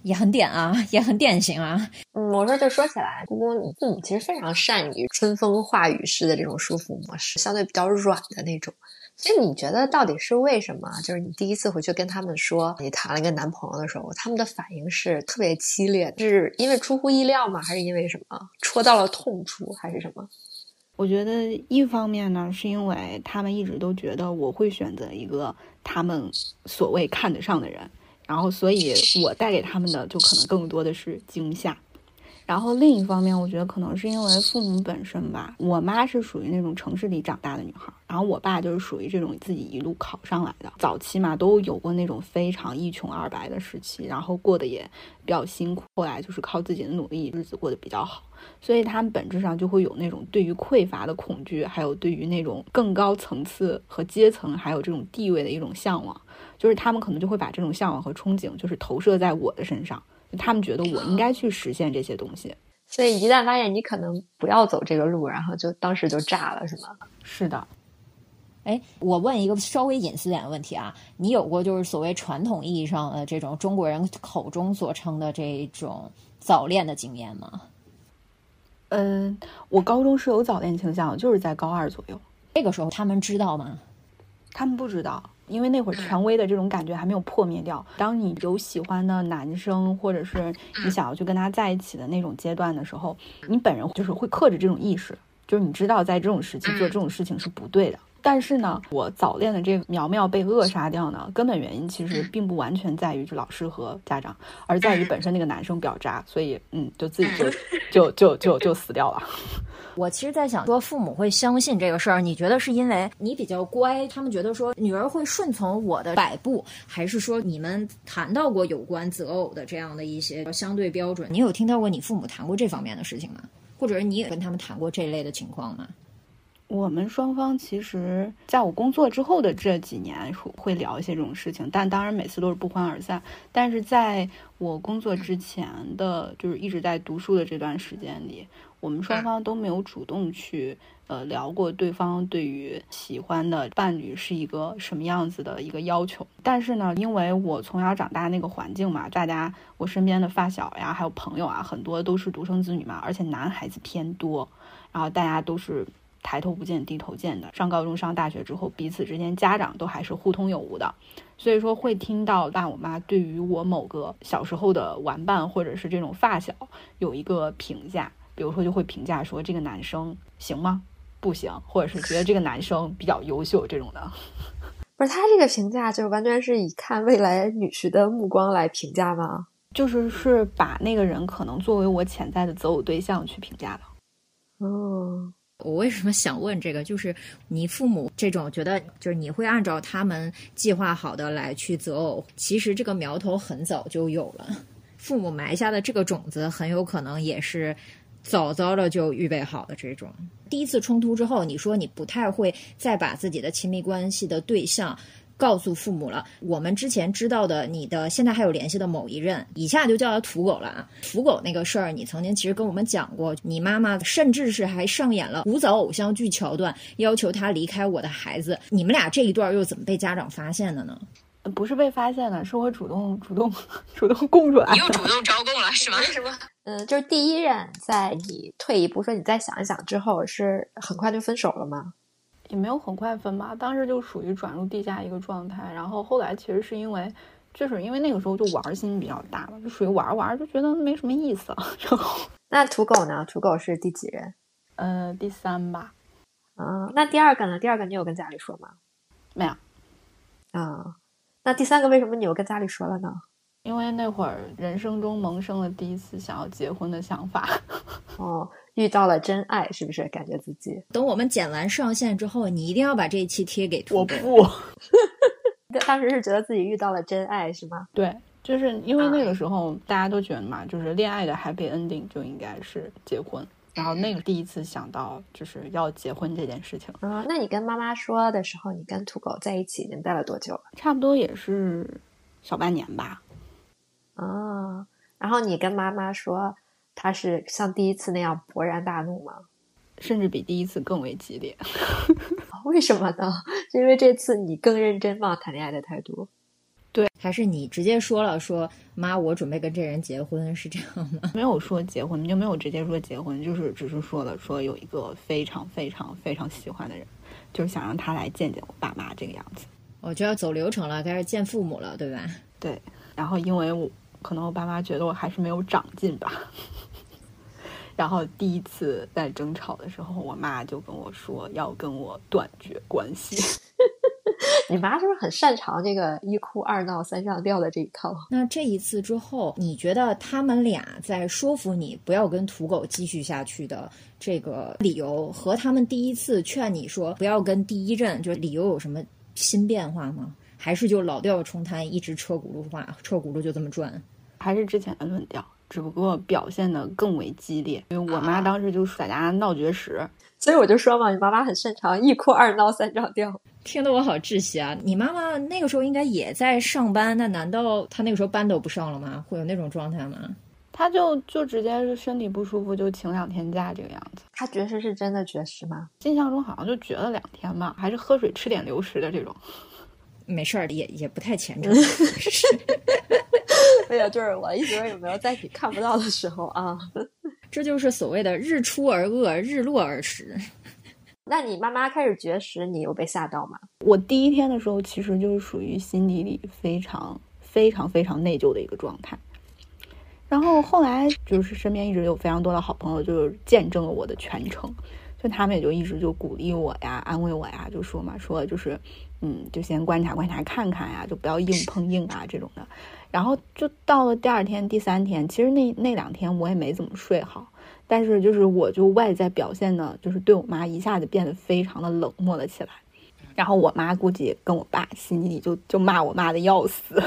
也很典啊，也很典型啊。嗯，我说就说起来，姑姑，你父母其实非常善于春风化雨式的这种舒服模式，相对比较软的那种。所以你觉得到底是为什么？就是你第一次回去跟他们说你谈了一个男朋友的时候，他们的反应是特别激烈，是因为出乎意料吗？还是因为什么戳到了痛处，还是什么？我觉得一方面呢，是因为他们一直都觉得我会选择一个他们所谓看得上的人。然后，所以我带给他们的就可能更多的是惊吓。然后另一方面，我觉得可能是因为父母本身吧，我妈是属于那种城市里长大的女孩，然后我爸就是属于这种自己一路考上来的。早期嘛，都有过那种非常一穷二白的时期，然后过得也比较辛苦。后来就是靠自己的努力，日子过得比较好。所以他们本质上就会有那种对于匮乏的恐惧，还有对于那种更高层次和阶层，还有这种地位的一种向往。就是他们可能就会把这种向往和憧憬，就是投射在我的身上，他们觉得我应该去实现这些东西。所以一旦发现你可能不要走这个路，然后就当时就炸了，是吗？是的。哎，我问一个稍微隐私点的问题啊，你有过就是所谓传统意义上的这种中国人口中所称的这种早恋的经验吗？嗯，我高中是有早恋倾向，就是在高二左右。那个时候他们知道吗？他们不知道。因为那会儿权威的这种感觉还没有破灭掉。当你有喜欢的男生，或者是你想要去跟他在一起的那种阶段的时候，你本人就是会克制这种意识，就是你知道在这种时期做这种事情是不对的。但是呢，我早恋的这个苗苗被扼杀掉呢，根本原因其实并不完全在于就老师和家长，而在于本身那个男生表渣，所以嗯，就自己就 就就就就死掉了。我其实，在想说，父母会相信这个事儿，你觉得是因为你比较乖，他们觉得说女儿会顺从我的摆布，还是说你们谈到过有关择偶的这样的一些相对标准？你有听到过你父母谈过这方面的事情吗？或者是你也跟他们谈过这类的情况吗？我们双方其实在我工作之后的这几年会聊一些这种事情，但当然每次都是不欢而散。但是在我工作之前的就是一直在读书的这段时间里。我们双方都没有主动去呃聊过对方对于喜欢的伴侣是一个什么样子的一个要求。但是呢，因为我从小长大那个环境嘛，大家我身边的发小呀，还有朋友啊，很多都是独生子女嘛，而且男孩子偏多，然后大家都是。抬头不见低头见的，上高中上大学之后，彼此之间家长都还是互通有无的，所以说会听到爸我妈对于我某个小时候的玩伴或者是这种发小有一个评价，比如说就会评价说这个男生行吗？不行，或者是觉得这个男生比较优秀这种的。不是他这个评价就完全是以看未来女婿的目光来评价吗？就是是把那个人可能作为我潜在的择偶对象去评价的。哦。我为什么想问这个？就是你父母这种觉得，就是你会按照他们计划好的来去择偶，其实这个苗头很早就有了。父母埋下的这个种子，很有可能也是早早的就预备好的。这种第一次冲突之后，你说你不太会再把自己的亲密关系的对象。告诉父母了，我们之前知道的你的现在还有联系的某一任，以下就叫他土狗了啊。土狗那个事儿，你曾经其实跟我们讲过，你妈妈甚至是还上演了古早偶像剧桥段，要求他离开我的孩子。你们俩这一段又怎么被家长发现的呢？不是被发现的，是我主动主动 主动供出来。你又主动招供了是吗？是吗？嗯，就是第一任，在你退一步说你再想一想之后，是很快就分手了吗？也没有很快分吧，当时就属于转入地下一个状态，然后后来其实是因为，就是因为那个时候就玩心比较大了，就属于玩玩就觉得没什么意思。然后那土狗呢？土狗是第几任？呃，第三吧。嗯，那第二个呢？第二个你有跟家里说吗？没有。啊，那第三个为什么你又跟家里说了呢？因为那会儿人生中萌生了第一次想要结婚的想法。哦。遇到了真爱，是不是感觉自己？等我们剪完上线之后，你一定要把这一期贴给我。不，当时是觉得自己遇到了真爱，是吗？对，就是因为那个时候大家都觉得嘛，就是恋爱的 happy ending 就应该是结婚，然后那个第一次想到就是要结婚这件事情。啊，那你跟妈妈说的时候，你跟土狗在一起已经待了多久了？差不多也是小半年吧。啊，然后你跟妈妈说。他是像第一次那样勃然大怒吗？甚至比第一次更为激烈？为什么呢？是因为这次你更认真吗？谈恋爱的态度？对，还是你直接说了说妈，我准备跟这人结婚，是这样吗？没有说结婚，就没有直接说结婚，就是只是说了说有一个非常非常非常喜欢的人，就是想让他来见见我爸妈这个样子。我就要走流程了，开始见父母了，对吧？对。然后因为我可能我爸妈觉得我还是没有长进吧。然后第一次在争吵的时候，我妈就跟我说要跟我断绝关系。你妈是不是很擅长这个一哭二闹三上吊的这一套？那这一次之后，你觉得他们俩在说服你不要跟土狗继续下去的这个理由，和他们第一次劝你说不要跟第一任，就是理由有什么新变化吗？还是就老调重弹，一直车轱辘话，车轱辘就这么转？还是之前的论调？只不过表现的更为激烈，因为我妈当时就在家闹绝食，所以我就说嘛，你妈妈很擅长一哭二闹三上吊，听得我好窒息啊！你妈妈那个时候应该也在上班，那难道她那个时候班都不上了吗？会有那种状态吗？她就就直接是身体不舒服就请两天假这个样子。她绝食是真的绝食吗？印象中好像就绝了两天吧，还是喝水吃点流食的这种。没事儿，也也不太虔诚。没有，就是我一直有没有在你看不到的时候啊？这就是所谓的日出而恶，日落而食。那你妈妈开始绝食，你有被吓到吗？我第一天的时候，其实就是属于心底里非常非常非常内疚的一个状态。然后后来就是身边一直有非常多的好朋友，就是见证了我的全程。就他们也就一直就鼓励我呀，安慰我呀，就说嘛，说就是，嗯，就先观察观察看看呀，就不要硬碰硬啊这种的。然后就到了第二天、第三天，其实那那两天我也没怎么睡好，但是就是我就外在表现的，就是对我妈一下子变得非常的冷漠了起来。然后我妈估计跟我爸心里就就骂我骂的要死，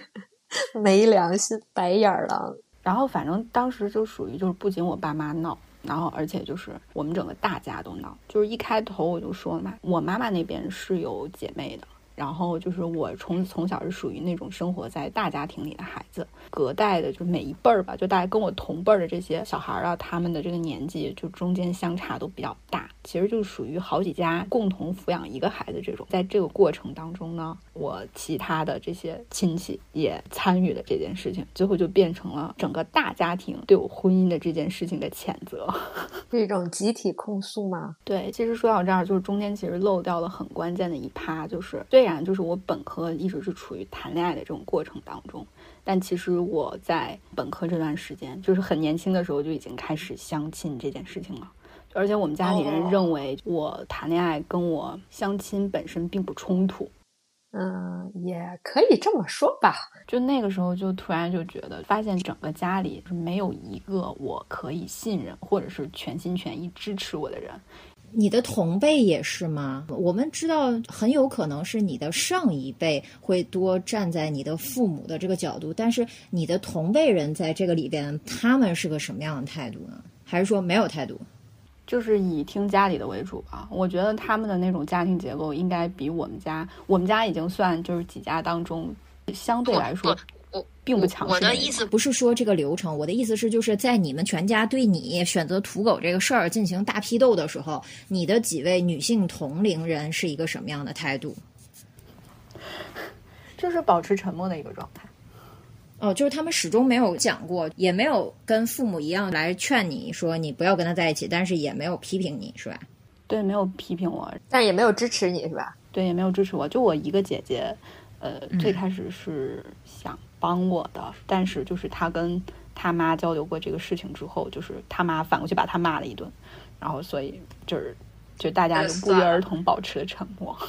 没良心，白眼狼。然后反正当时就属于就是不仅我爸妈闹。然后，而且就是我们整个大家都闹。就是一开头我就说嘛，我妈妈那边是有姐妹的，然后就是我从从小是属于那种生活在大家庭里的孩子，隔代的，就每一辈儿吧，就大概跟我同辈儿的这些小孩儿啊，他们的这个年纪就中间相差都比较大，其实就属于好几家共同抚养一个孩子这种。在这个过程当中呢，我其他的这些亲戚也参与了这件事情，最后就变成了整个大家庭对我婚姻的这件事情的谴责，是一种集体控诉吗？对，其实说到这儿，就是中间其实漏掉了很关键的一趴，就是虽然就是我本科一直是处于谈恋爱的这种过程当中，但其实我在本科这段时间，就是很年轻的时候就已经开始相亲这件事情了。而且我们家里人认为我谈恋爱跟我相亲本身并不冲突。嗯，也可以这么说吧。就那个时候，就突然就觉得，发现整个家里是没有一个我可以信任或者是全心全意支持我的人。你的同辈也是吗？我们知道，很有可能是你的上一辈会多站在你的父母的这个角度，但是你的同辈人在这个里边，他们是个什么样的态度呢？还是说没有态度？就是以听家里的为主吧。我觉得他们的那种家庭结构应该比我们家，我们家已经算就是几家当中相对来说。并不强势。我的意思不是说这个流程，我的意思是，就是在你们全家对你选择土狗这个事儿进行大批斗的时候，你的几位女性同龄人是一个什么样的态度？就是保持沉默的一个状态。哦，就是他们始终没有讲过，也没有跟父母一样来劝你说你不要跟他在一起，但是也没有批评你是吧？对，没有批评我，但也没有支持你是吧？对，也没有支持我。就我一个姐姐，呃，最开始是想。帮我的，但是就是他跟他妈交流过这个事情之后，就是他妈反过去把他骂了一顿，然后所以就是就大家就不约而同保持了沉默。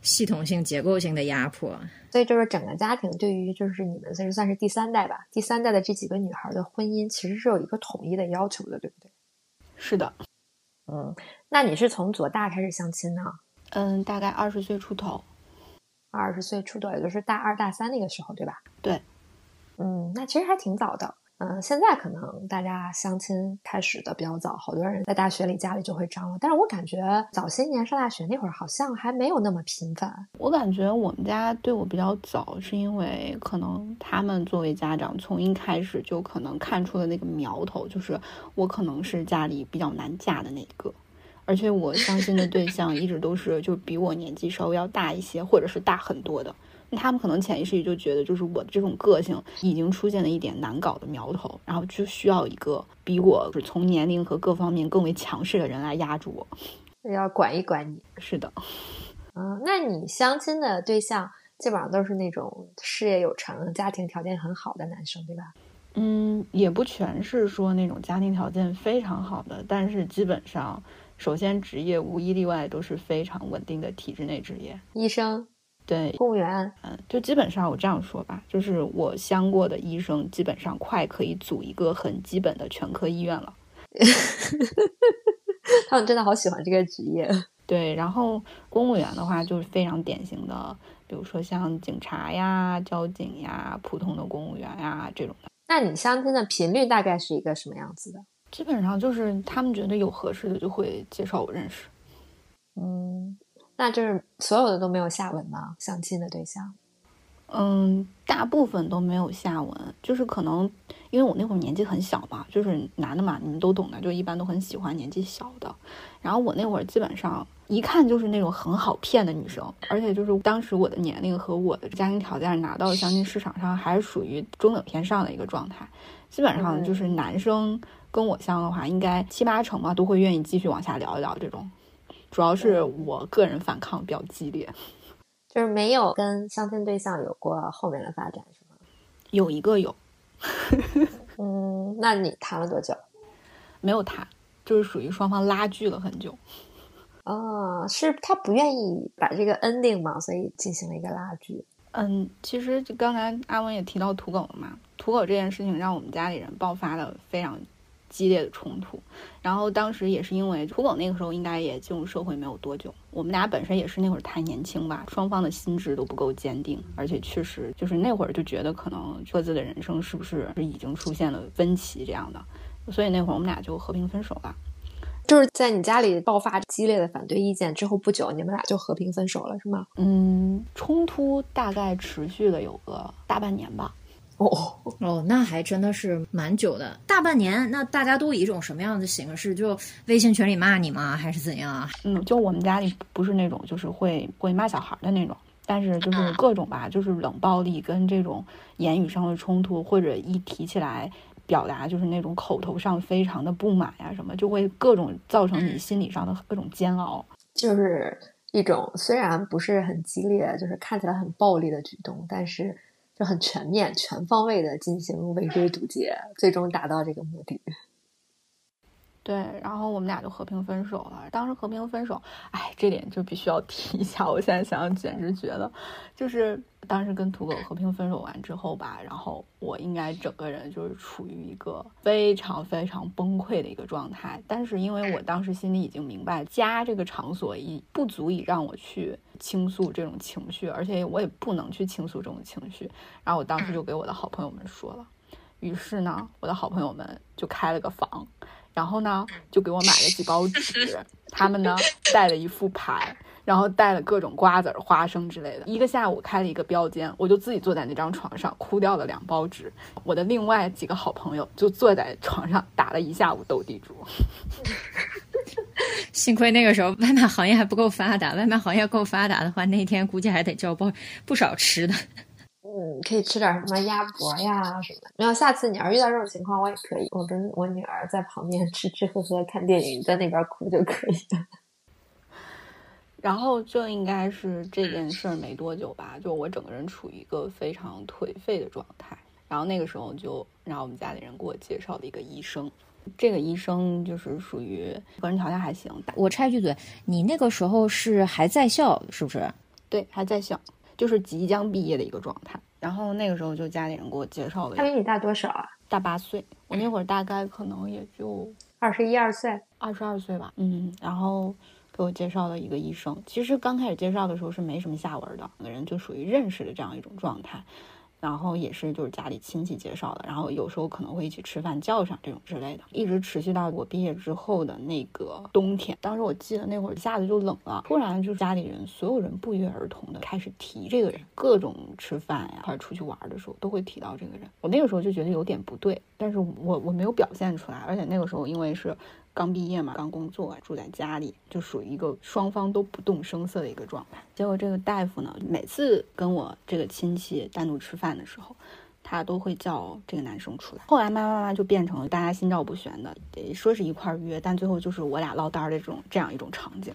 系统性、结构性的压迫，所以就是整个家庭对于就是你们算是算是第三代吧，第三代的这几个女孩的婚姻其实是有一个统一的要求的，对不对？是的，嗯，那你是从多大开始相亲呢？嗯，大概二十岁出头。二十岁出头，也就是大二大三那个时候，对吧？对，嗯，那其实还挺早的。嗯，现在可能大家相亲开始的比较早，好多人在大学里家里就会张罗。但是我感觉早些年上大学那会儿，好像还没有那么频繁。我感觉我们家对我比较早，是因为可能他们作为家长，从一开始就可能看出了那个苗头，就是我可能是家里比较难嫁的那一个。而且我相亲的对象一直都是就比我年纪稍微要大一些，或者是大很多的。他们可能潜意识里就觉得，就是我的这种个性已经出现了一点难搞的苗头，然后就需要一个比我是从年龄和各方面更为强势的人来压住我，要管一管你。是的，嗯，那你相亲的对象基本上都是那种事业有成、家庭条件很好的男生，对吧？嗯，也不全是说那种家庭条件非常好的，但是基本上。首先，职业无一例外都是非常稳定的体制内职业，医生，对，公务员，嗯，就基本上我这样说吧，就是我相过的医生，基本上快可以组一个很基本的全科医院了。他们真的好喜欢这个职业。对，然后公务员的话，就是非常典型的，比如说像警察呀、交警呀、普通的公务员呀这种的。那你相亲的频率大概是一个什么样子的？基本上就是他们觉得有合适的就会介绍我认识，嗯，那就是所有的都没有下文吗？相亲的对象，嗯，大部分都没有下文，就是可能因为我那会儿年纪很小嘛，就是男的嘛，你们都懂的，就一般都很喜欢年纪小的。然后我那会儿基本上一看就是那种很好骗的女生，而且就是当时我的年龄和我的家庭条件拿到相亲市场上还是属于中等偏上的一个状态，基本上就是男生。跟我相的话，应该七八成吧，都会愿意继续往下聊一聊。这种，主要是我个人反抗比较激烈，就是没有跟相亲对象有过后面的发展，是吗？有一个有，嗯，那你谈了多久？没有谈，就是属于双方拉锯了很久。哦，是他不愿意把这个 ending 嘛，所以进行了一个拉锯。嗯，其实就刚才阿文也提到土狗了嘛，土狗这件事情让我们家里人爆发了非常。激烈的冲突，然后当时也是因为土狗那个时候应该也进入社会没有多久，我们俩本身也是那会儿太年轻吧，双方的心智都不够坚定，而且确实就是那会儿就觉得可能各自的人生是不是是已经出现了分歧这样的，所以那会儿我们俩就和平分手了。就是在你家里爆发激烈的反对意见之后不久，你们俩就和平分手了，是吗？嗯，冲突大概持续了有个大半年吧。哦哦，那还真的是蛮久的，大半年。那大家都以一种什么样的形式？就微信群里骂你吗？还是怎样啊？嗯，就我们家里不是那种就是会会骂小孩的那种，但是就是各种吧，就是冷暴力跟这种言语上的冲突，或者一提起来表达就是那种口头上非常的不满呀什么，就会各种造成你心理上的各种煎熬。就是一种虽然不是很激烈，就是看起来很暴力的举动，但是。就很全面、全方位的进行围追堵截，最终达到这个目的。对，然后我们俩就和平分手了。当时和平分手，哎，这点就必须要 提一下。我现在想想，简直觉得，就是当时跟土狗和平分手完之后吧，然后我应该整个人就是处于一个非常非常崩溃的一个状态。但是因为我当时心里已经明白，家这个场所已不足以让我去倾诉这种情绪，而且我也不能去倾诉这种情绪。然后我当时就给我的好朋友们说了，于是呢，我的好朋友们就开了个房。然后呢，就给我买了几包纸，他们呢带了一副牌，然后带了各种瓜子、花生之类的。一个下午开了一个标间，我就自己坐在那张床上哭掉了两包纸。我的另外几个好朋友就坐在床上打了一下午斗地主。幸亏那个时候外卖行业还不够发达，外卖行业够发达的话，那天估计还得叫包不少吃的。嗯，可以吃点什么鸭脖呀什么的。没有，下次你要遇到这种情况，我也可以，我跟我女儿在旁边吃吃喝喝看电影，在那边哭就可以了。然后就应该是这件事儿没多久吧，就我整个人处于一个非常颓废的状态。然后那个时候就让我们家里人给我介绍了一个医生，这个医生就是属于个人条件还行。我插一句嘴，你那个时候是还在校是不是？对，还在校。就是即将毕业的一个状态，然后那个时候就家里人给我介绍了。他比你大多少啊？大八岁。我那会儿大概可能也就二十一二岁，二十二岁吧。嗯，然后给我介绍了一个医生。其实刚开始介绍的时候是没什么下文的，两个人就属于认识的这样一种状态。然后也是就是家里亲戚介绍的，然后有时候可能会一起吃饭叫上这种之类的，一直持续到我毕业之后的那个冬天。当时我记得那会儿一下子就冷了，突然就家里人所有人不约而同的开始提这个人，各种吃饭呀，或者出去玩的时候都会提到这个人。我那个时候就觉得有点不对，但是我我没有表现出来，而且那个时候因为是。刚毕业嘛，刚工作，住在家里，就属于一个双方都不动声色的一个状态。结果这个大夫呢，每次跟我这个亲戚单独吃饭的时候，他都会叫这个男生出来。后来慢慢慢慢就变成了大家心照不宣的，说是一块约，但最后就是我俩唠单的这种这样一种场景。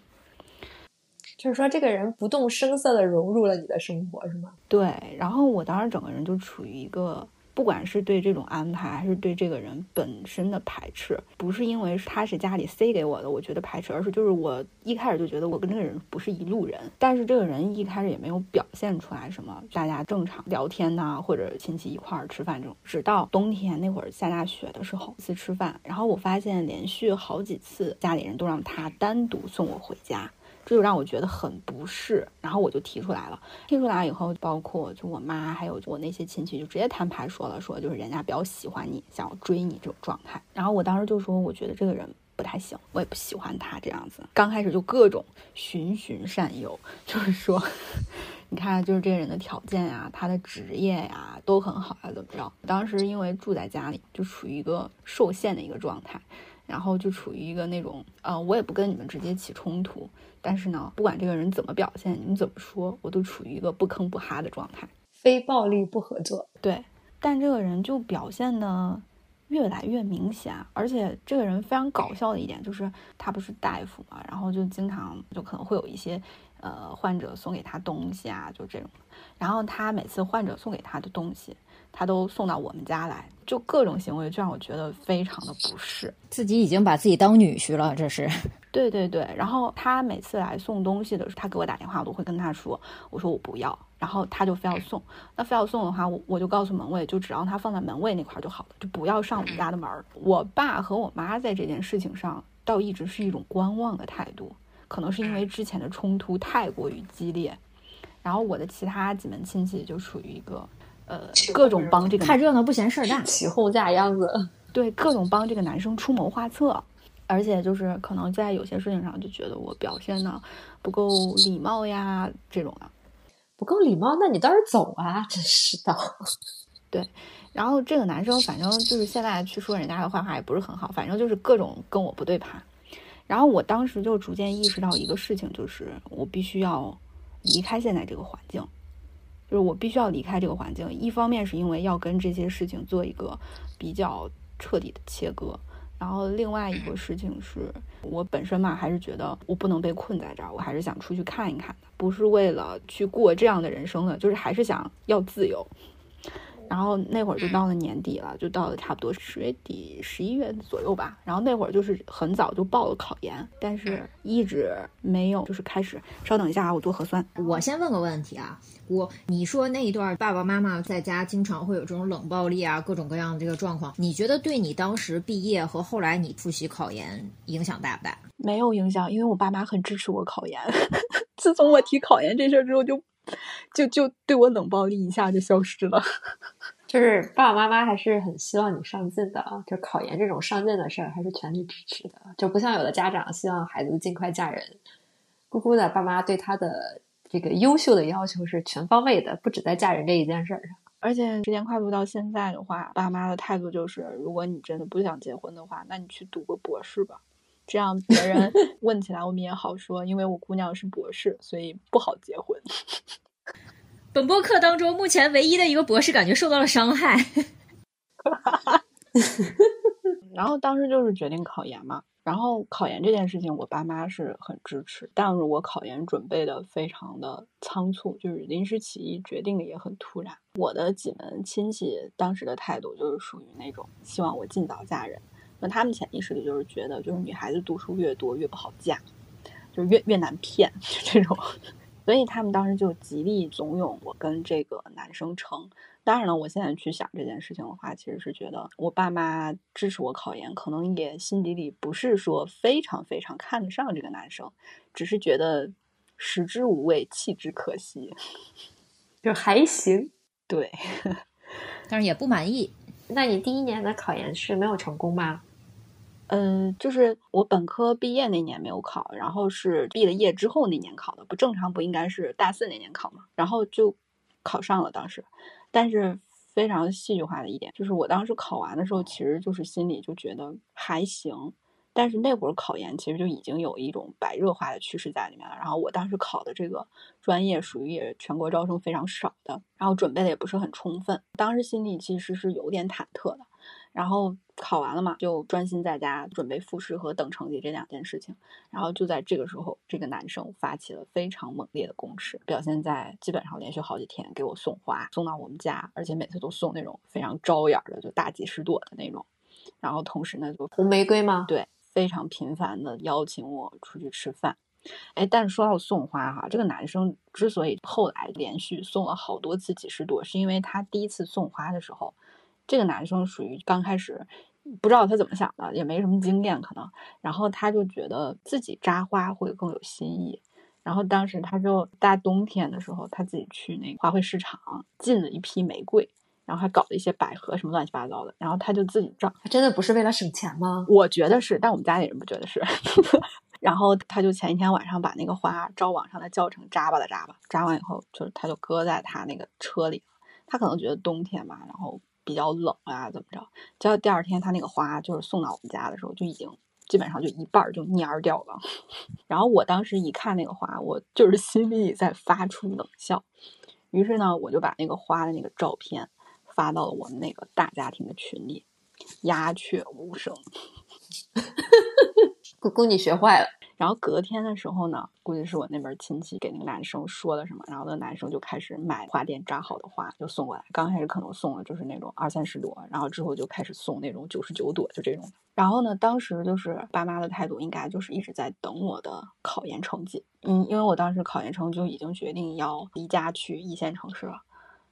就是说，这个人不动声色的融入了你的生活，是吗？对。然后我当时整个人就处于一个。不管是对这种安排，还是对这个人本身的排斥，不是因为他是家里塞给我的，我觉得排斥，而是就是我一开始就觉得我跟这个人不是一路人。但是这个人一开始也没有表现出来什么，大家正常聊天呐，或者亲戚一块儿吃饭这种。直到冬天那会儿下大雪的时候，一次吃饭，然后我发现连续好几次家里人都让他单独送我回家。这就让我觉得很不适，然后我就提出来了。提出来以后，包括就我妈还有我那些亲戚，就直接摊牌说了，说就是人家比较喜欢你，想要追你这种状态。然后我当时就说，我觉得这个人不太行，我也不喜欢他这样子。刚开始就各种循循善诱，就是说，你看，就是这个人的条件呀，他的职业呀都很好啊，怎么着？当时因为住在家里，就处于一个受限的一个状态。然后就处于一个那种，呃，我也不跟你们直接起冲突，但是呢，不管这个人怎么表现，你们怎么说，我都处于一个不吭不哈的状态，非暴力不合作。对，但这个人就表现的越来越明显，而且这个人非常搞笑的一点就是，他不是大夫嘛，然后就经常就可能会有一些，呃，患者送给他东西啊，就这种，然后他每次患者送给他的东西。他都送到我们家来，就各种行为就让我觉得非常的不适。自己已经把自己当女婿了，这是。对对对，然后他每次来送东西的时候，他给我打电话，我都会跟他说，我说我不要，然后他就非要送。那非要送的话，我我就告诉门卫，就只让他放在门卫那块就好了，就不要上我们家的门儿。我爸和我妈在这件事情上，倒一直是一种观望的态度，可能是因为之前的冲突太过于激烈。然后我的其他几门亲戚就处于一个。呃，各种帮这个看热闹不嫌事儿大，起哄架样子。对，各种帮这个男生出谋划策。而且就是可能在有些事情上就觉得我表现的不够礼貌呀，这种的。不够礼貌，那你倒是走啊！真是的。对，然后这个男生反正就是现在去说人家的坏话也不是很好，反正就是各种跟我不对盘。然后我当时就逐渐意识到一个事情，就是我必须要离开现在这个环境，就是我必须要离开这个环境。一方面是因为要跟这些事情做一个比较彻底的切割，然后另外一个事情是我本身嘛，还是觉得我不能被困在这儿，我还是想出去看一看的，不是为了去过这样的人生的，就是还是想要自由。然后那会儿就到了年底了，就到了差不多十月底、十一月左右吧。然后那会儿就是很早就报了考研，但是一直没有就是开始。稍等一下啊，我做核酸。我先问个问题啊，我你说那一段爸爸妈妈在家经常会有这种冷暴力啊，各种各样的这个状况，你觉得对你当时毕业和后来你复习考研影响大不大？没有影响，因为我爸妈很支持我考研。自从我提考研这事儿之后，就。就就对我冷暴力一下就消失了，就是爸爸妈妈还是很希望你上进的，就考研这种上进的事儿还是全力支持的，就不像有的家长希望孩子尽快嫁人。姑姑的爸妈对他的这个优秀的要求是全方位的，不止在嫁人这一件事儿上。而且时间跨度到现在的话，爸妈的态度就是，如果你真的不想结婚的话，那你去读个博士吧，这样别人 问起来我们也好说。因为我姑娘是博士，所以不好结婚。本播客当中，目前唯一的一个博士感觉受到了伤害。然后当时就是决定考研嘛，然后考研这件事情，我爸妈是很支持，但是我考研准备的非常的仓促，就是临时起意，决定的也很突然。我的几门亲戚当时的态度就是属于那种希望我尽早嫁人，那他们潜意识里就是觉得，就是女孩子读书越多越不好嫁，就是越越难骗，就 这种。所以他们当时就极力怂恿我跟这个男生成。当然了，我现在去想这件事情的话，其实是觉得我爸妈支持我考研，可能也心底里不是说非常非常看得上这个男生，只是觉得食之无味，弃之可惜，就还行。对，但是也不满意。那你第一年的考研是没有成功吗？嗯，就是我本科毕业那年没有考，然后是毕了业之后那年考的。不正常不应该是大四那年考吗？然后就考上了当时，但是非常戏剧化的一点就是，我当时考完的时候，其实就是心里就觉得还行。但是那会儿考研其实就已经有一种白热化的趋势在里面了。然后我当时考的这个专业属于也全国招生非常少的，然后准备的也不是很充分，当时心里其实是有点忐忑的。然后考完了嘛，就专心在家准备复试和等成绩这两件事情。然后就在这个时候，这个男生发起了非常猛烈的攻势，表现在基本上连续好几天给我送花，送到我们家，而且每次都送那种非常招眼的，就大几十朵的那种。然后同时呢，就红玫瑰吗？对，非常频繁的邀请我出去吃饭。哎，但是说到送花哈，这个男生之所以后来连续送了好多次几十朵，是因为他第一次送花的时候。这个男生属于刚开始不知道他怎么想的，也没什么经验可能，然后他就觉得自己扎花会更有新意，然后当时他就大冬天的时候，他自己去那个花卉市场进了一批玫瑰，然后还搞了一些百合什么乱七八糟的，然后他就自己扎，真的不是为了省钱吗？我觉得是，但我们家里人不觉得是。然后他就前一天晚上把那个花照网上的教程扎吧的扎吧，扎完以后就是他就搁在他那个车里，他可能觉得冬天嘛，然后。比较冷啊，怎么着？结果第二天他那个花就是送到我们家的时候，就已经基本上就一半就蔫掉了。然后我当时一看那个花，我就是心里在发出冷笑。于是呢，我就把那个花的那个照片发到了我们那个大家庭的群里，鸦雀无声。姑姑，你学坏了。然后隔天的时候呢，估计是我那边亲戚给那个男生说了什么，然后那男生就开始买花店扎好的花就送过来。刚开始可能送了就是那种二三十朵，然后之后就开始送那种九十九朵，就这种。然后呢，当时就是爸妈的态度应该就是一直在等我的考研成绩。嗯，因为我当时考研成绩就已经决定要离家去一线城市了，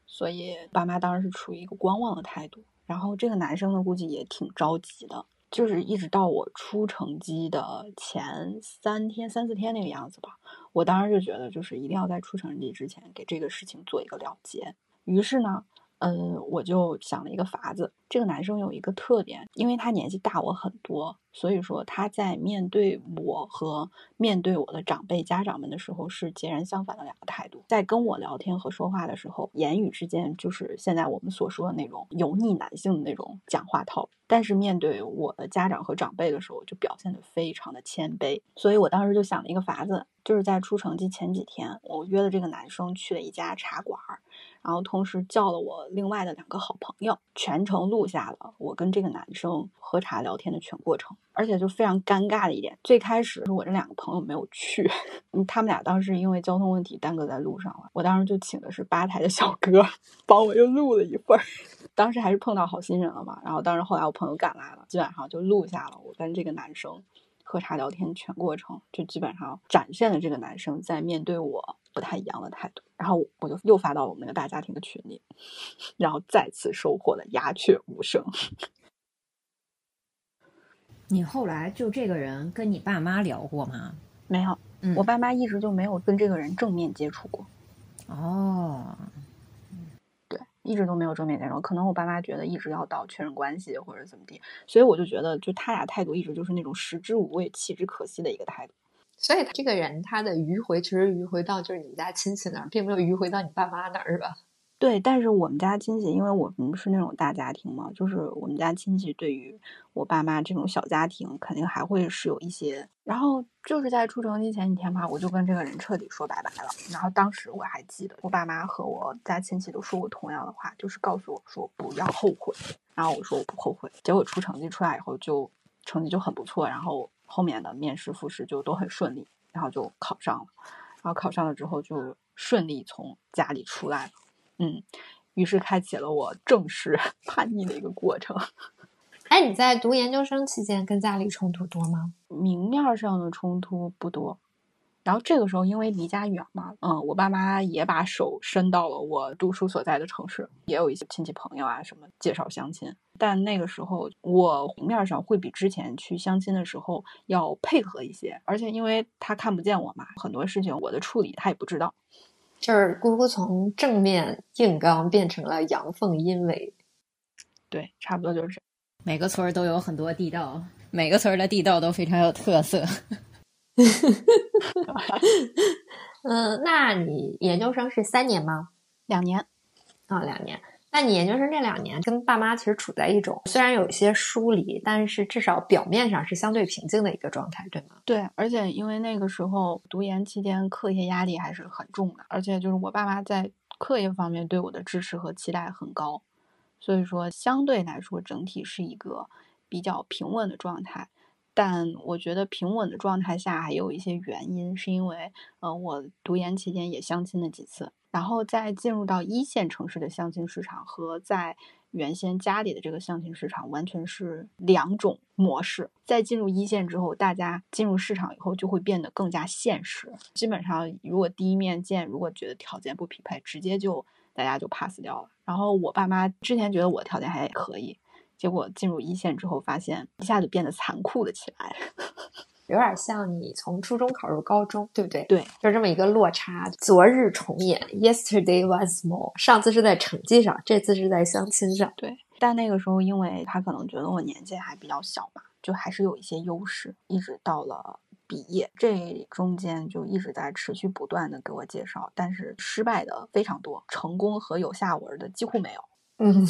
所以爸妈当时是处于一个观望的态度。然后这个男生呢，估计也挺着急的。就是一直到我出成绩的前三天、三四天那个样子吧，我当时就觉得，就是一定要在出成绩之前给这个事情做一个了结。于是呢，嗯，我就想了一个法子，这个男生有一个特点，因为他年纪大我很多，所以说他在面对我和面对我的长辈家长们的时候是截然相反的两个态度。在跟我聊天和说话的时候，言语之间就是现在我们所说的那种油腻男性的那种讲话套路。但是面对我的家长和长辈的时候，就表现得非常的谦卑。所以我当时就想了一个法子，就是在出成绩前几天，我约了这个男生去了一家茶馆儿。然后同时叫了我另外的两个好朋友，全程录下了我跟这个男生喝茶聊天的全过程。而且就非常尴尬的一点，最开始是我这两个朋友没有去，他们俩当时因为交通问题耽搁在路上了。我当时就请的是吧台的小哥帮我又录了一份儿。当时还是碰到好心人了嘛。然后当时后来我朋友赶来了，基本上就录下了我跟这个男生喝茶聊天全过程，就基本上展现了这个男生在面对我。不太一样的态度，然后我就又发到了我们那个大家庭的群里，然后再次收获了鸦雀无声。你后来就这个人跟你爸妈聊过吗？没有，我爸妈一直就没有跟这个人正面接触过。哦，对，一直都没有正面接触，可能我爸妈觉得一直要到确认关系或者怎么地，所以我就觉得就他俩态度一直就是那种食之无味弃之可惜的一个态度。所以这个人他的迂回其实迂回到就是你们家亲戚那儿，并没有迂回到你爸妈那儿，是吧？对，但是我们家亲戚，因为我们是那种大家庭嘛，就是我们家亲戚对于我爸妈这种小家庭，肯定还会是有一些。然后就是在出成绩前几天吧，我就跟这个人彻底说拜拜了。然后当时我还记得，我爸妈和我家亲戚都说过同样的话，就是告诉我说不要后悔。然后我说我不后悔。结果出成绩出来以后，就成绩就很不错，然后。后面的面试、复试就都很顺利，然后就考上了，然后考上了之后就顺利从家里出来了，嗯，于是开启了我正式 叛逆的一个过程。哎，你在读研究生期间跟家里冲突多吗？明面上的冲突不多。然后这个时候，因为离家远嘛，嗯，我爸妈也把手伸到了我读书所在的城市，也有一些亲戚朋友啊什么介绍相亲。但那个时候，我面上会比之前去相亲的时候要配合一些，而且因为他看不见我嘛，很多事情我的处理他也不知道。就是姑姑从正面硬刚变成了阳奉阴违。对，差不多就是这。每个村儿都有很多地道，每个村儿的地道都非常有特色。嗯，那你研究生是三年吗？两年啊，两年。那你研究生这两年跟爸妈其实处在一种虽然有一些疏离，但是至少表面上是相对平静的一个状态，对吗？对，而且因为那个时候读研期间课业压力还是很重的，而且就是我爸妈在课业方面对我的支持和期待很高，所以说相对来说整体是一个比较平稳的状态。但我觉得平稳的状态下还有一些原因，是因为，呃，我读研期间也相亲了几次，然后再进入到一线城市的相亲市场和在原先家里的这个相亲市场完全是两种模式。在进入一线之后，大家进入市场以后就会变得更加现实。基本上，如果第一面见，如果觉得条件不匹配，直接就大家就 pass 掉了。然后我爸妈之前觉得我条件还可以。结果进入一线之后，发现一下子变得残酷了起来，有点像你从初中考入高中，对不对？对，就这么一个落差。昨日重演，Yesterday once more。上次是在成绩上，这次是在相亲上。对，但那个时候，因为他可能觉得我年纪还比较小嘛，就还是有一些优势。一直到了毕业，这中间就一直在持续不断的给我介绍，但是失败的非常多，成功和有下文的几乎没有。嗯。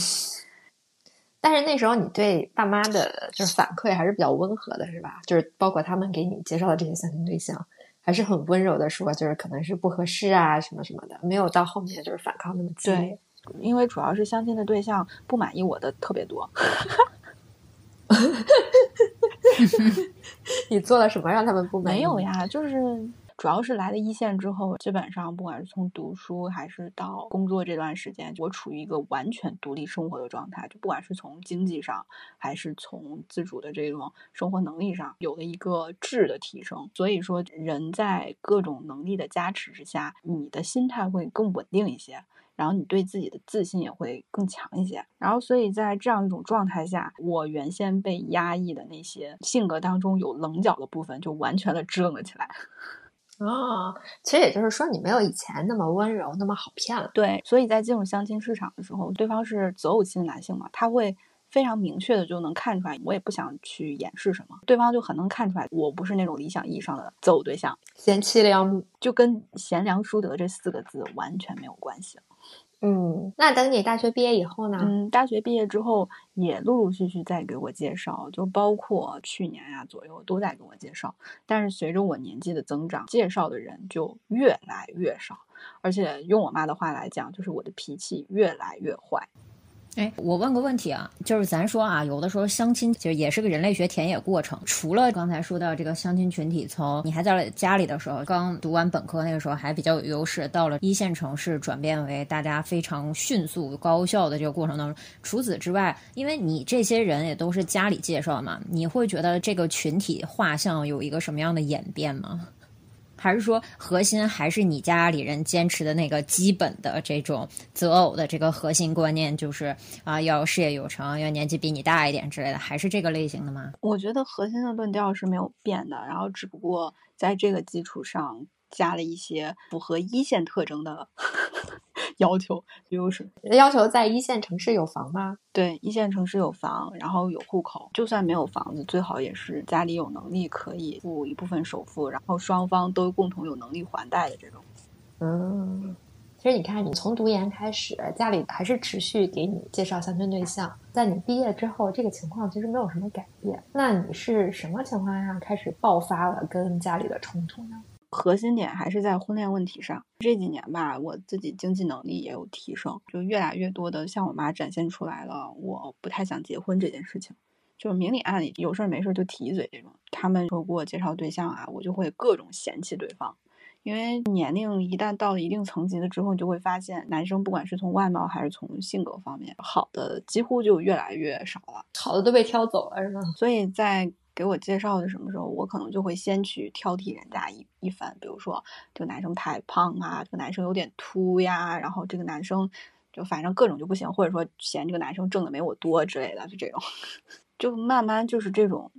但是那时候你对爸妈的就是反馈还是比较温和的，是吧？就是包括他们给你介绍的这些相亲对象，还是很温柔的说，就是可能是不合适啊什么什么的，没有到后面就是反抗那么激烈。因为主要是相亲的对象不满意我的特别多。你做了什么让他们不满意？没有呀，就是。主要是来了一线之后，基本上不管是从读书还是到工作这段时间，我处于一个完全独立生活的状态。就不管是从经济上，还是从自主的这种生活能力上，有了一个质的提升。所以说，人在各种能力的加持之下，你的心态会更稳定一些，然后你对自己的自信也会更强一些。然后，所以在这样一种状态下，我原先被压抑的那些性格当中有棱角的部分，就完全的支棱了起来。啊，其实也就是说，你没有以前那么温柔，那么好骗了。对，所以在进入相亲市场的时候，对方是择偶期的男性嘛，他会非常明确的就能看出来，我也不想去掩饰什么，对方就很能看出来，我不是那种理想意义上的择偶对象，贤妻良母就跟贤良淑德这四个字完全没有关系了。嗯，那等你大学毕业以后呢？嗯，大学毕业之后也陆陆续续在给我介绍，就包括去年呀左右都在给我介绍。但是随着我年纪的增长，介绍的人就越来越少，而且用我妈的话来讲，就是我的脾气越来越坏。哎，我问个问题啊，就是咱说啊，有的时候相亲其实也是个人类学田野过程。除了刚才说到这个相亲群体，从你还在家里的时候，刚读完本科那个时候还比较有优势，到了一线城市转变为大家非常迅速高效的这个过程当中，除此之外，因为你这些人也都是家里介绍嘛，你会觉得这个群体画像有一个什么样的演变吗？还是说核心还是你家里人坚持的那个基本的这种择偶的这个核心观念，就是啊要事业有成，要年纪比你大一点之类的，还是这个类型的吗？我觉得核心的论调是没有变的，然后只不过在这个基础上。加了一些符合一线特征的 要求，比如说要求在一线城市有房吗？对，一线城市有房，然后有户口，就算没有房子，最好也是家里有能力可以付一部分首付，然后双方都共同有能力还贷的这种。嗯，其实你看，你从读研开始，家里还是持续给你介绍相亲对象，在你毕业之后，这个情况其实没有什么改变。那你是什么情况下开始爆发了跟家里的冲突呢？核心点还是在婚恋问题上。这几年吧，我自己经济能力也有提升，就越来越多的向我妈展现出来了，我不太想结婚这件事情，就是明里暗里有事没事就提一嘴这种。他们说给我介绍对象啊，我就会各种嫌弃对方，因为年龄一旦到了一定层级了之后，你就会发现男生不管是从外貌还是从性格方面，好的几乎就越来越少了，好的都被挑走了，是吗？所以在。给我介绍的什么时候，我可能就会先去挑剔人家一一番，比如说这个男生太胖啊，这个男生有点秃呀，然后这个男生就反正各种就不行，或者说嫌这个男生挣的没我多之类的，就这种，就慢慢就是这种。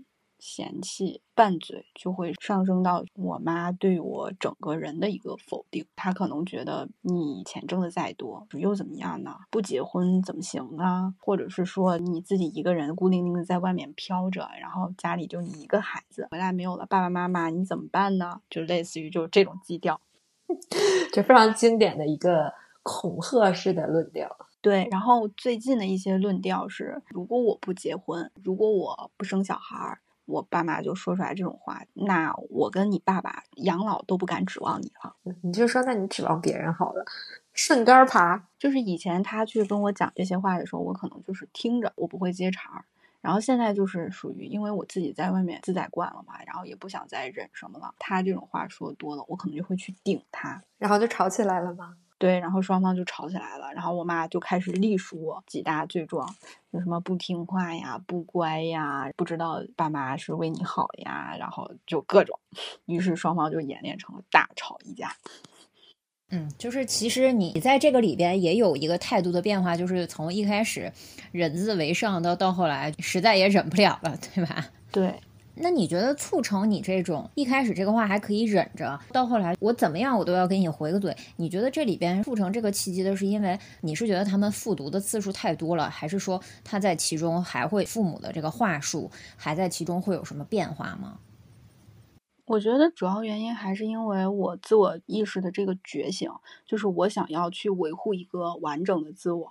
嫌弃拌嘴就会上升到我妈对我整个人的一个否定，她可能觉得你钱挣的再多又怎么样呢？不结婚怎么行呢？或者是说你自己一个人孤零零的在外面飘着，然后家里就你一个孩子，回来没有了爸爸妈妈，你怎么办呢？就类似于就是这种基调，就非常经典的一个恐吓式的论调。对，然后最近的一些论调是：如果我不结婚，如果我不生小孩儿。我爸妈就说出来这种话，那我跟你爸爸养老都不敢指望你了。你就说，那你指望别人好了，顺杆爬。就是以前他去跟我讲这些话的时候，我可能就是听着，我不会接茬儿。然后现在就是属于，因为我自己在外面自在惯了嘛，然后也不想再忍什么了。他这种话说多了，我可能就会去顶他，然后就吵起来了吗？对，然后双方就吵起来了，然后我妈就开始隶数我几大罪状，有什么不听话呀、不乖呀、不知道爸妈是为你好呀，然后就各种，于是双方就演练成了大吵一架。嗯，就是其实你在这个里边也有一个态度的变化，就是从一开始忍字为上，到到后来实在也忍不了了，对吧？对。那你觉得促成你这种一开始这个话还可以忍着，到后来我怎么样我都要给你回个嘴？你觉得这里边促成这个契机的是因为你是觉得他们复读的次数太多了，还是说他在其中还会父母的这个话术还在其中会有什么变化吗？我觉得主要原因还是因为我自我意识的这个觉醒，就是我想要去维护一个完整的自我。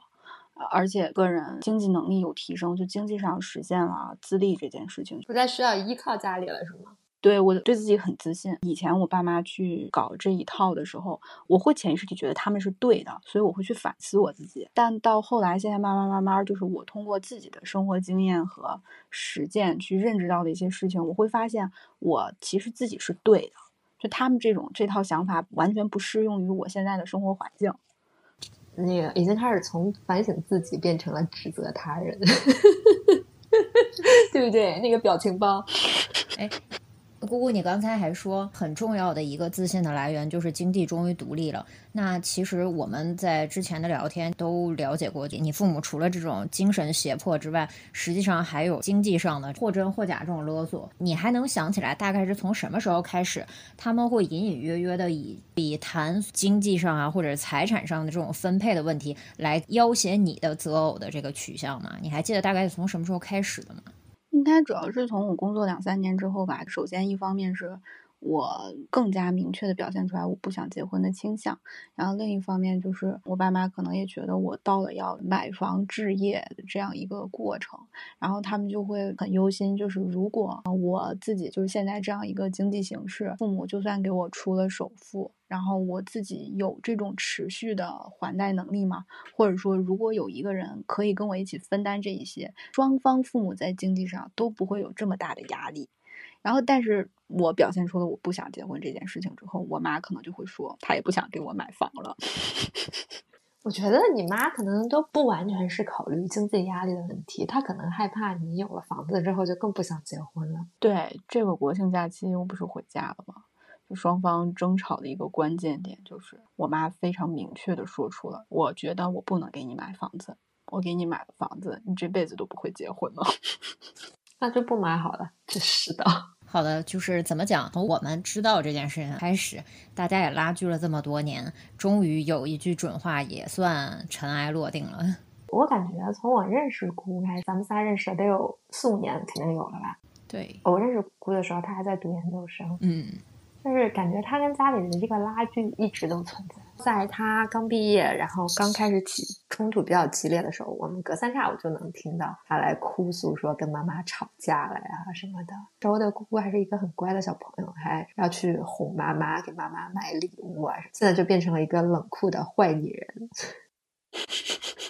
而且个人经济能力有提升，就经济上实现了自立这件事情，不再需要依靠家里了，是吗？对我对自己很自信。以前我爸妈去搞这一套的时候，我会潜意识里觉得他们是对的，所以我会去反思我自己。但到后来，现在慢慢慢慢，就是我通过自己的生活经验和实践去认知到的一些事情，我会发现我其实自己是对的。就他们这种这套想法完全不适用于我现在的生活环境。那个已经开始从反省自己变成了指责他人，对不对？那个表情包，哎，姑姑，你刚才还说很重要的一个自信的来源就是经济终于独立了。那其实我们在之前的聊天都了解过，你父母除了这种精神胁迫之外，实际上还有经济上的或真或假这种勒索。你还能想起来大概是从什么时候开始，他们会隐隐约约的以比谈经济上啊或者财产上的这种分配的问题来要挟你的择偶的这个取向吗？你还记得大概是从什么时候开始的吗？应该主要是从我工作两三年之后吧。首先，一方面是我更加明确的表现出来我不想结婚的倾向，然后另一方面就是我爸妈可能也觉得我到了要买房置业的这样一个过程，然后他们就会很忧心，就是如果我自己就是现在这样一个经济形势，父母就算给我出了首付。然后我自己有这种持续的还贷能力吗？或者说，如果有一个人可以跟我一起分担这一些，双方父母在经济上都不会有这么大的压力。然后，但是我表现出了我不想结婚这件事情之后，我妈可能就会说，她也不想给我买房了。我觉得你妈可能都不完全是考虑经济压力的问题，她可能害怕你有了房子之后就更不想结婚了。对，这个国庆假期我不是回家了吗？双方争吵的一个关键点就是，我妈非常明确的说出了，我觉得我不能给你买房子，我给你买了房子，你这辈子都不会结婚了，那就不买好了。真是的，好的，就是怎么讲，从我们知道这件事情开始，大家也拉锯了这么多年，终于有一句准话也算尘埃落定了。我感觉从我认识姑开始，咱们仨认识得有四五年，肯定有了吧？对，我认识姑的时候，她还在读研究生。嗯。就是感觉她跟家里的这个拉锯一直都存在。在他刚毕业，然后刚开始起冲突比较激烈的时候，我们隔三差五就能听到他来哭诉，说跟妈妈吵架了呀什么的。周围的姑姑还是一个很乖的小朋友，还要去哄妈妈，给妈妈买礼物啊。现在就变成了一个冷酷的坏女人。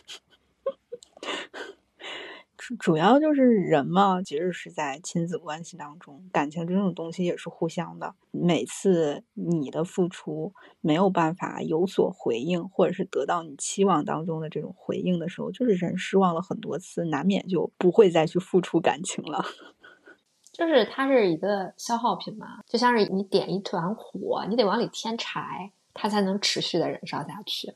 主要就是人嘛，其实是在亲子关系当中，感情这种东西也是互相的。每次你的付出没有办法有所回应，或者是得到你期望当中的这种回应的时候，就是人失望了很多次，难免就不会再去付出感情了。就是它是一个消耗品嘛，就像是你点一团火，你得往里添柴，它才能持续的燃烧下去。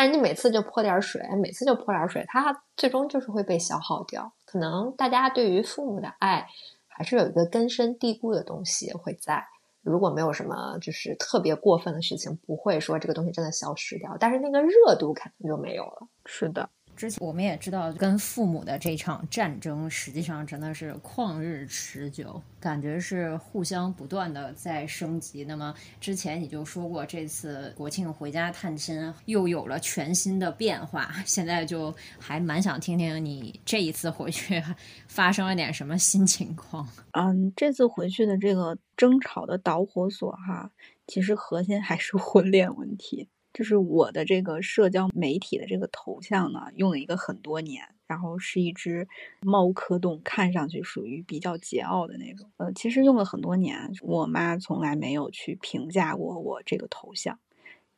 但是你每次就泼点水，每次就泼点水，它最终就是会被消耗掉。可能大家对于父母的爱，还是有一个根深蒂固的东西会在。如果没有什么就是特别过分的事情，不会说这个东西真的消失掉。但是那个热度肯定就没有了。是的。之前我们也知道，跟父母的这场战争，实际上真的是旷日持久，感觉是互相不断的在升级。那么之前你就说过，这次国庆回家探亲又有了全新的变化，现在就还蛮想听听你这一次回去发生了点什么新情况。嗯，这次回去的这个争吵的导火索哈，其实核心还是婚恋问题。就是我的这个社交媒体的这个头像呢，用了一个很多年，然后是一只猫科动，看上去属于比较桀骜的那种。呃，其实用了很多年，我妈从来没有去评价过我这个头像，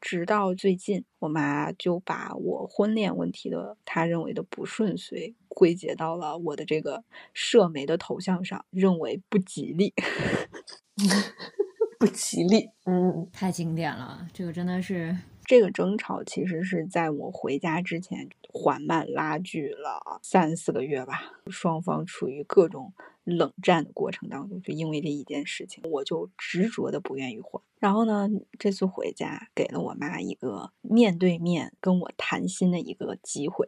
直到最近，我妈就把我婚恋问题的她认为的不顺遂归结到了我的这个社媒的头像上，认为不吉利。不吉利，嗯，太经典了，这个真的是。这个争吵其实是在我回家之前缓慢拉锯了三四个月吧，双方处于各种冷战的过程当中，就因为这一件事情，我就执着的不愿意换。然后呢，这次回家给了我妈一个面对面跟我谈心的一个机会。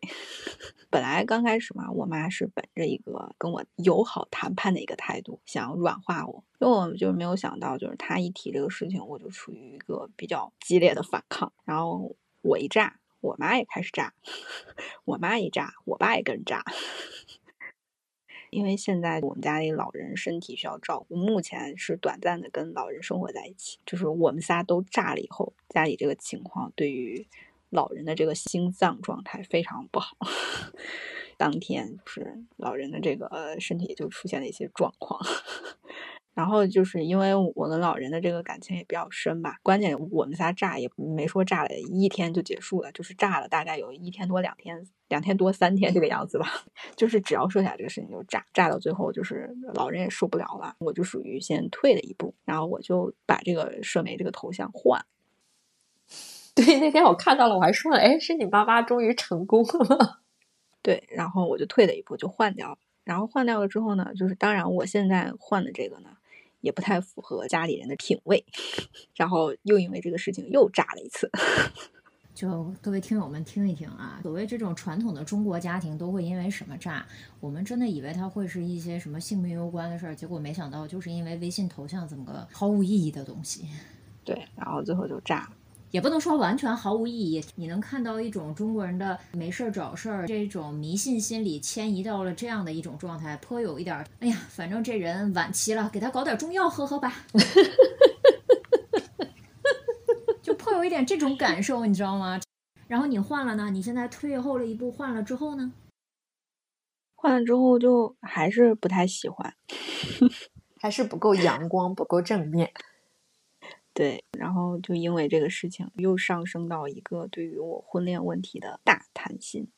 本来刚开始嘛，我妈是本着一个跟我友好谈判的一个态度，想要软化我。因为我就没有想到，就是她一提这个事情，我就处于一个比较激烈的反抗。然后我一炸，我妈也开始炸；我妈一炸，我爸也跟着炸。因为现在我们家里老人身体需要照顾，目前是短暂的跟老人生活在一起。就是我们仨都炸了以后，家里这个情况对于老人的这个心脏状态非常不好。当天就是老人的这个身体就出现了一些状况。然后就是因为我跟老人的这个感情也比较深吧，关键我们仨炸也没说炸了一天就结束了，就是炸了大概有一天多两天，两天多三天这个样子吧。就是只要说起来这个事情就炸，炸到最后就是老人也受不了了，我就属于先退了一步，然后我就把这个社媒这个头像换。对，那天我看到了，我还说了，哎，是你妈妈终于成功了？对，然后我就退了一步，就换掉了。然后换掉了之后呢，就是当然我现在换的这个呢。也不太符合家里人的品味，然后又因为这个事情又炸了一次。就各位听友们听一听啊，所谓这种传统的中国家庭都会因为什么炸？我们真的以为它会是一些什么性命攸关的事儿，结果没想到就是因为微信头像这么个毫无意义的东西。对，然后最后就炸了。也不能说完全毫无意义，你能看到一种中国人的没事儿找事儿这种迷信心理迁移到了这样的一种状态，颇有一点，哎呀，反正这人晚期了，给他搞点中药喝喝吧，就颇有一点这种感受，你知道吗？然后你换了呢？你现在退后了一步，换了之后呢？换了之后就还是不太喜欢，还是不够阳光，不够正面。对，然后就因为这个事情，又上升到一个对于我婚恋问题的大谈心。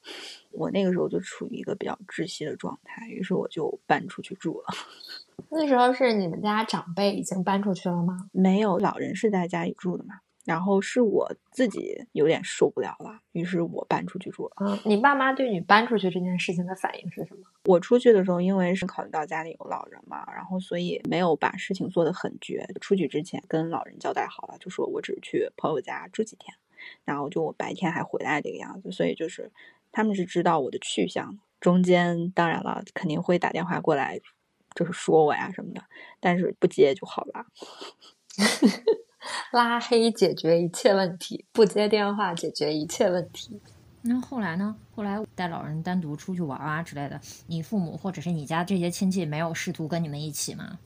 我那个时候就处于一个比较窒息的状态，于是我就搬出去住了。那时候是你们家长辈已经搬出去了吗？没有，老人是在家里住的嘛。然后是我自己有点受不了了，于是我搬出去住了。嗯，你爸妈对你搬出去这件事情的反应是什么？我出去的时候，因为是考虑到家里有老人嘛，然后所以没有把事情做得很绝。出去之前跟老人交代好了，就说我只是去朋友家住几天，然后就我白天还回来这个样子。所以就是他们是知道我的去向。中间当然了，肯定会打电话过来，就是说我呀什么的，但是不接就好了。拉黑解决一切问题，不接电话解决一切问题。那后来呢？后来带老人单独出去玩啊之类的，你父母或者是你家这些亲戚没有试图跟你们一起吗？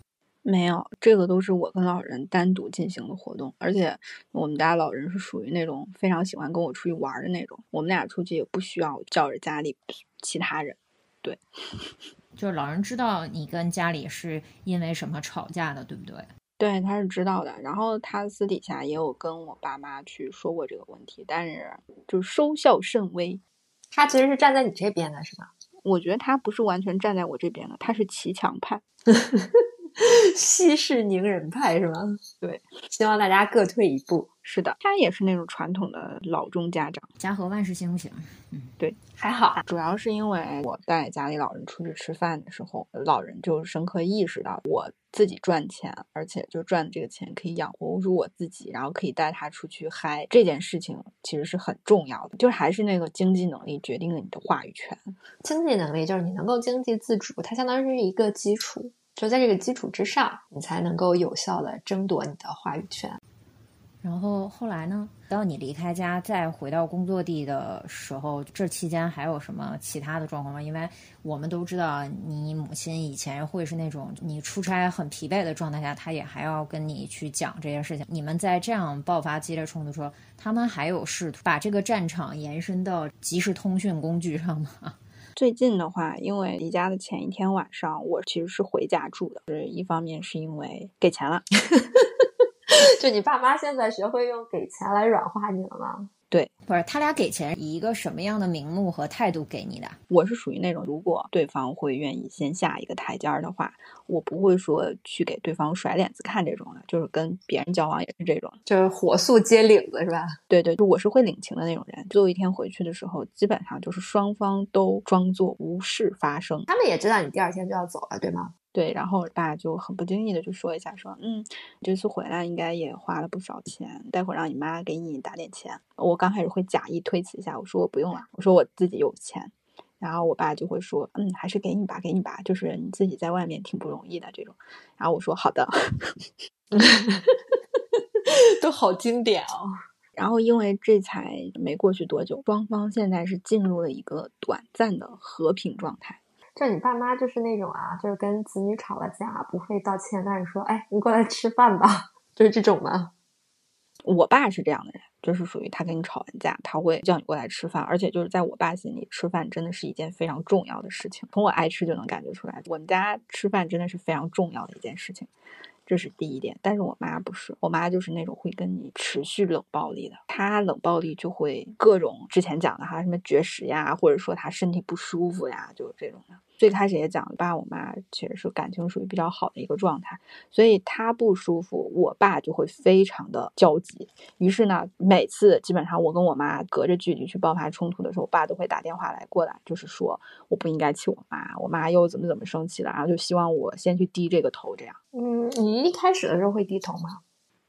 没有，这个都是我跟老人单独进行的活动。而且我们家老人是属于那种非常喜欢跟我出去玩的那种，我们俩出去也不需要叫着家里其他人。对，就是老人知道你跟家里是因为什么吵架的，对不对？对，他是知道的，然后他私底下也有跟我爸妈去说过这个问题，但是就收效甚微。他其实是站在你这边的，是吧？我觉得他不是完全站在我这边的，他是骑墙派，息事宁人派，是吗？对，希望大家各退一步。是的，他也是那种传统的老中家长，家和万事兴行。嗯，对，还好。主要是因为我带家里老人出去吃饭的时候，老人就深刻意识到我自己赚钱，而且就赚的这个钱可以养活住我自己，然后可以带他出去嗨，这件事情其实是很重要的。就是还是那个经济能力决定了你的话语权。经济能力就是你能够经济自主，它相当于是一个基础，就在这个基础之上，你才能够有效的争夺你的话语权。然后后来呢？当你离开家再回到工作地的时候，这期间还有什么其他的状况吗？因为我们都知道，你母亲以前会是那种你出差很疲惫的状态下，她也还要跟你去讲这些事情。你们在这样爆发激烈冲突时候，他们还有试图把这个战场延伸到即时通讯工具上吗？最近的话，因为离家的前一天晚上，我其实是回家住的。是一方面是因为给钱了。就你爸妈现在学会用给钱来软化你了吗？对，不是他俩给钱以一个什么样的名目和态度给你的？我是属于那种，如果对方会愿意先下一个台阶儿的话，我不会说去给对方甩脸子看这种的，就是跟别人交往也是这种，就是火速接领子是吧？对对，就我是会领情的那种人。最后一天回去的时候，基本上就是双方都装作无事发生，他们也知道你第二天就要走了，对吗？对，然后爸就很不经意的就说一下，说，嗯，这次回来应该也花了不少钱，待会儿让你妈给你打点钱。我刚开始会假意推辞一下，我说我不用了，我说我自己有钱。然后我爸就会说，嗯，还是给你吧，给你吧，就是你自己在外面挺不容易的这种。然后我说好的，都好经典哦。然后因为这才没过去多久，双方现在是进入了一个短暂的和平状态。就你爸妈就是那种啊，就是跟子女吵了架不会道歉，但是说，哎，你过来吃饭吧，就是这种吗？我爸是这样的人，就是属于他跟你吵完架，他会叫你过来吃饭，而且就是在我爸心里，吃饭真的是一件非常重要的事情。从我爱吃就能感觉出来，我们家吃饭真的是非常重要的一件事情，这是第一点。但是我妈不是，我妈就是那种会跟你持续冷暴力的，她冷暴力就会各种之前讲的哈，什么绝食呀，或者说她身体不舒服呀，就是这种的。最开始也讲，我爸我妈其实是感情属于比较好的一个状态，所以他不舒服，我爸就会非常的焦急。于是呢，每次基本上我跟我妈隔着距离去爆发冲突的时候，我爸都会打电话来过来，就是说我不应该气我妈，我妈又怎么怎么生气了，然后就希望我先去低这个头，这样。嗯，你一开始的时候会低头吗？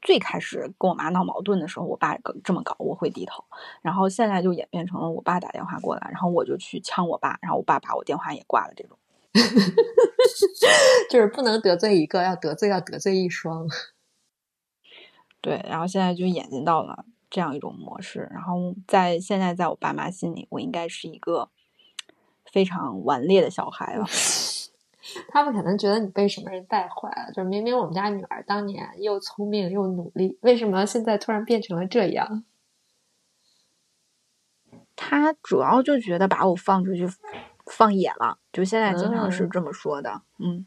最开始跟我妈闹矛盾的时候，我爸这么搞，我会低头。然后现在就演变成了我爸打电话过来，然后我就去呛我爸，然后我爸把我电话也挂了。这种，就是不能得罪一个，要得罪要得罪一双。对，然后现在就演进到了这样一种模式。然后在现在在我爸妈心里，我应该是一个非常顽劣的小孩了。他们可能觉得你被什么人带坏了，就是明明我们家女儿当年又聪明又努力，为什么现在突然变成了这样？他主要就觉得把我放出去放野了，就现在经常是这么说的，嗯。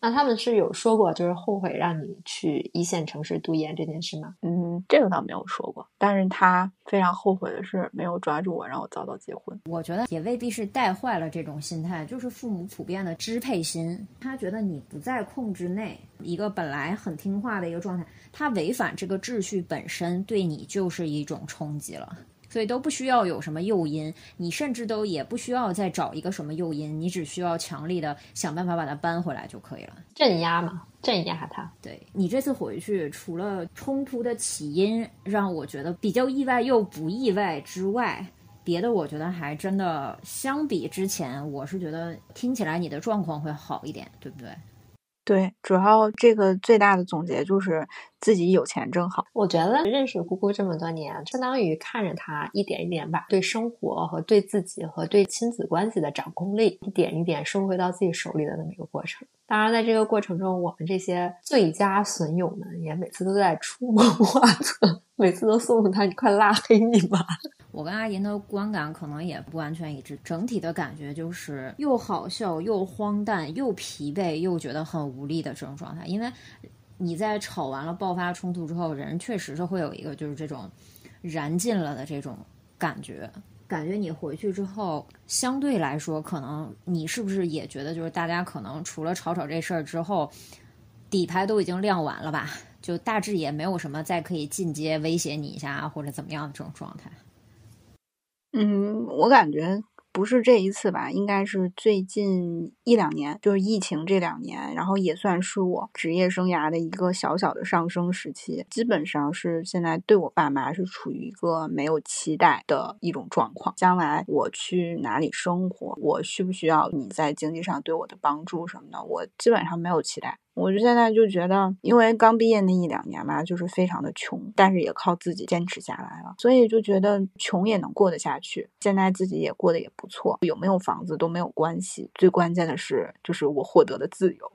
那他们是有说过，就是后悔让你去一线城市读研这件事吗？嗯，这个倒没有说过。但是他非常后悔的是没有抓住我，让我早早结婚。我觉得也未必是带坏了这种心态，就是父母普遍的支配心。他觉得你不在控制内，一个本来很听话的一个状态，他违反这个秩序本身，对你就是一种冲击了。所以都不需要有什么诱因，你甚至都也不需要再找一个什么诱因，你只需要强力的想办法把它搬回来就可以了。镇压嘛，镇压它。对你这次回去，除了冲突的起因让我觉得比较意外又不意外之外，别的我觉得还真的相比之前，我是觉得听起来你的状况会好一点，对不对？对，主要这个最大的总结就是自己有钱挣好。我觉得认识姑姑这么多年，相当于看着她一点一点把对生活和对自己和对亲子关系的掌控力一点一点收回到自己手里的那么一个过程。当然，在这个过程中，我们这些最佳损友们也每次都在出谋划策，每次都送送他：“你快拉黑你吧。”我跟阿银的观感可能也不完全一致，整体的感觉就是又好笑又荒诞又疲惫又觉得很无力的这种状态。因为你在吵完了爆发冲突之后，人确实是会有一个就是这种燃尽了的这种感觉。感觉你回去之后，相对来说，可能你是不是也觉得就是大家可能除了吵吵这事儿之后，底牌都已经亮完了吧？就大致也没有什么再可以进阶威胁你一下或者怎么样的这种状态。嗯，我感觉不是这一次吧，应该是最近一两年，就是疫情这两年，然后也算是我职业生涯的一个小小的上升时期。基本上是现在对我爸妈是处于一个没有期待的一种状况。将来我去哪里生活，我需不需要你在经济上对我的帮助什么的，我基本上没有期待。我就现在就觉得，因为刚毕业那一两年嘛，就是非常的穷，但是也靠自己坚持下来了，所以就觉得穷也能过得下去。现在自己也过得也不错，有没有房子都没有关系，最关键的是就是我获得了自由。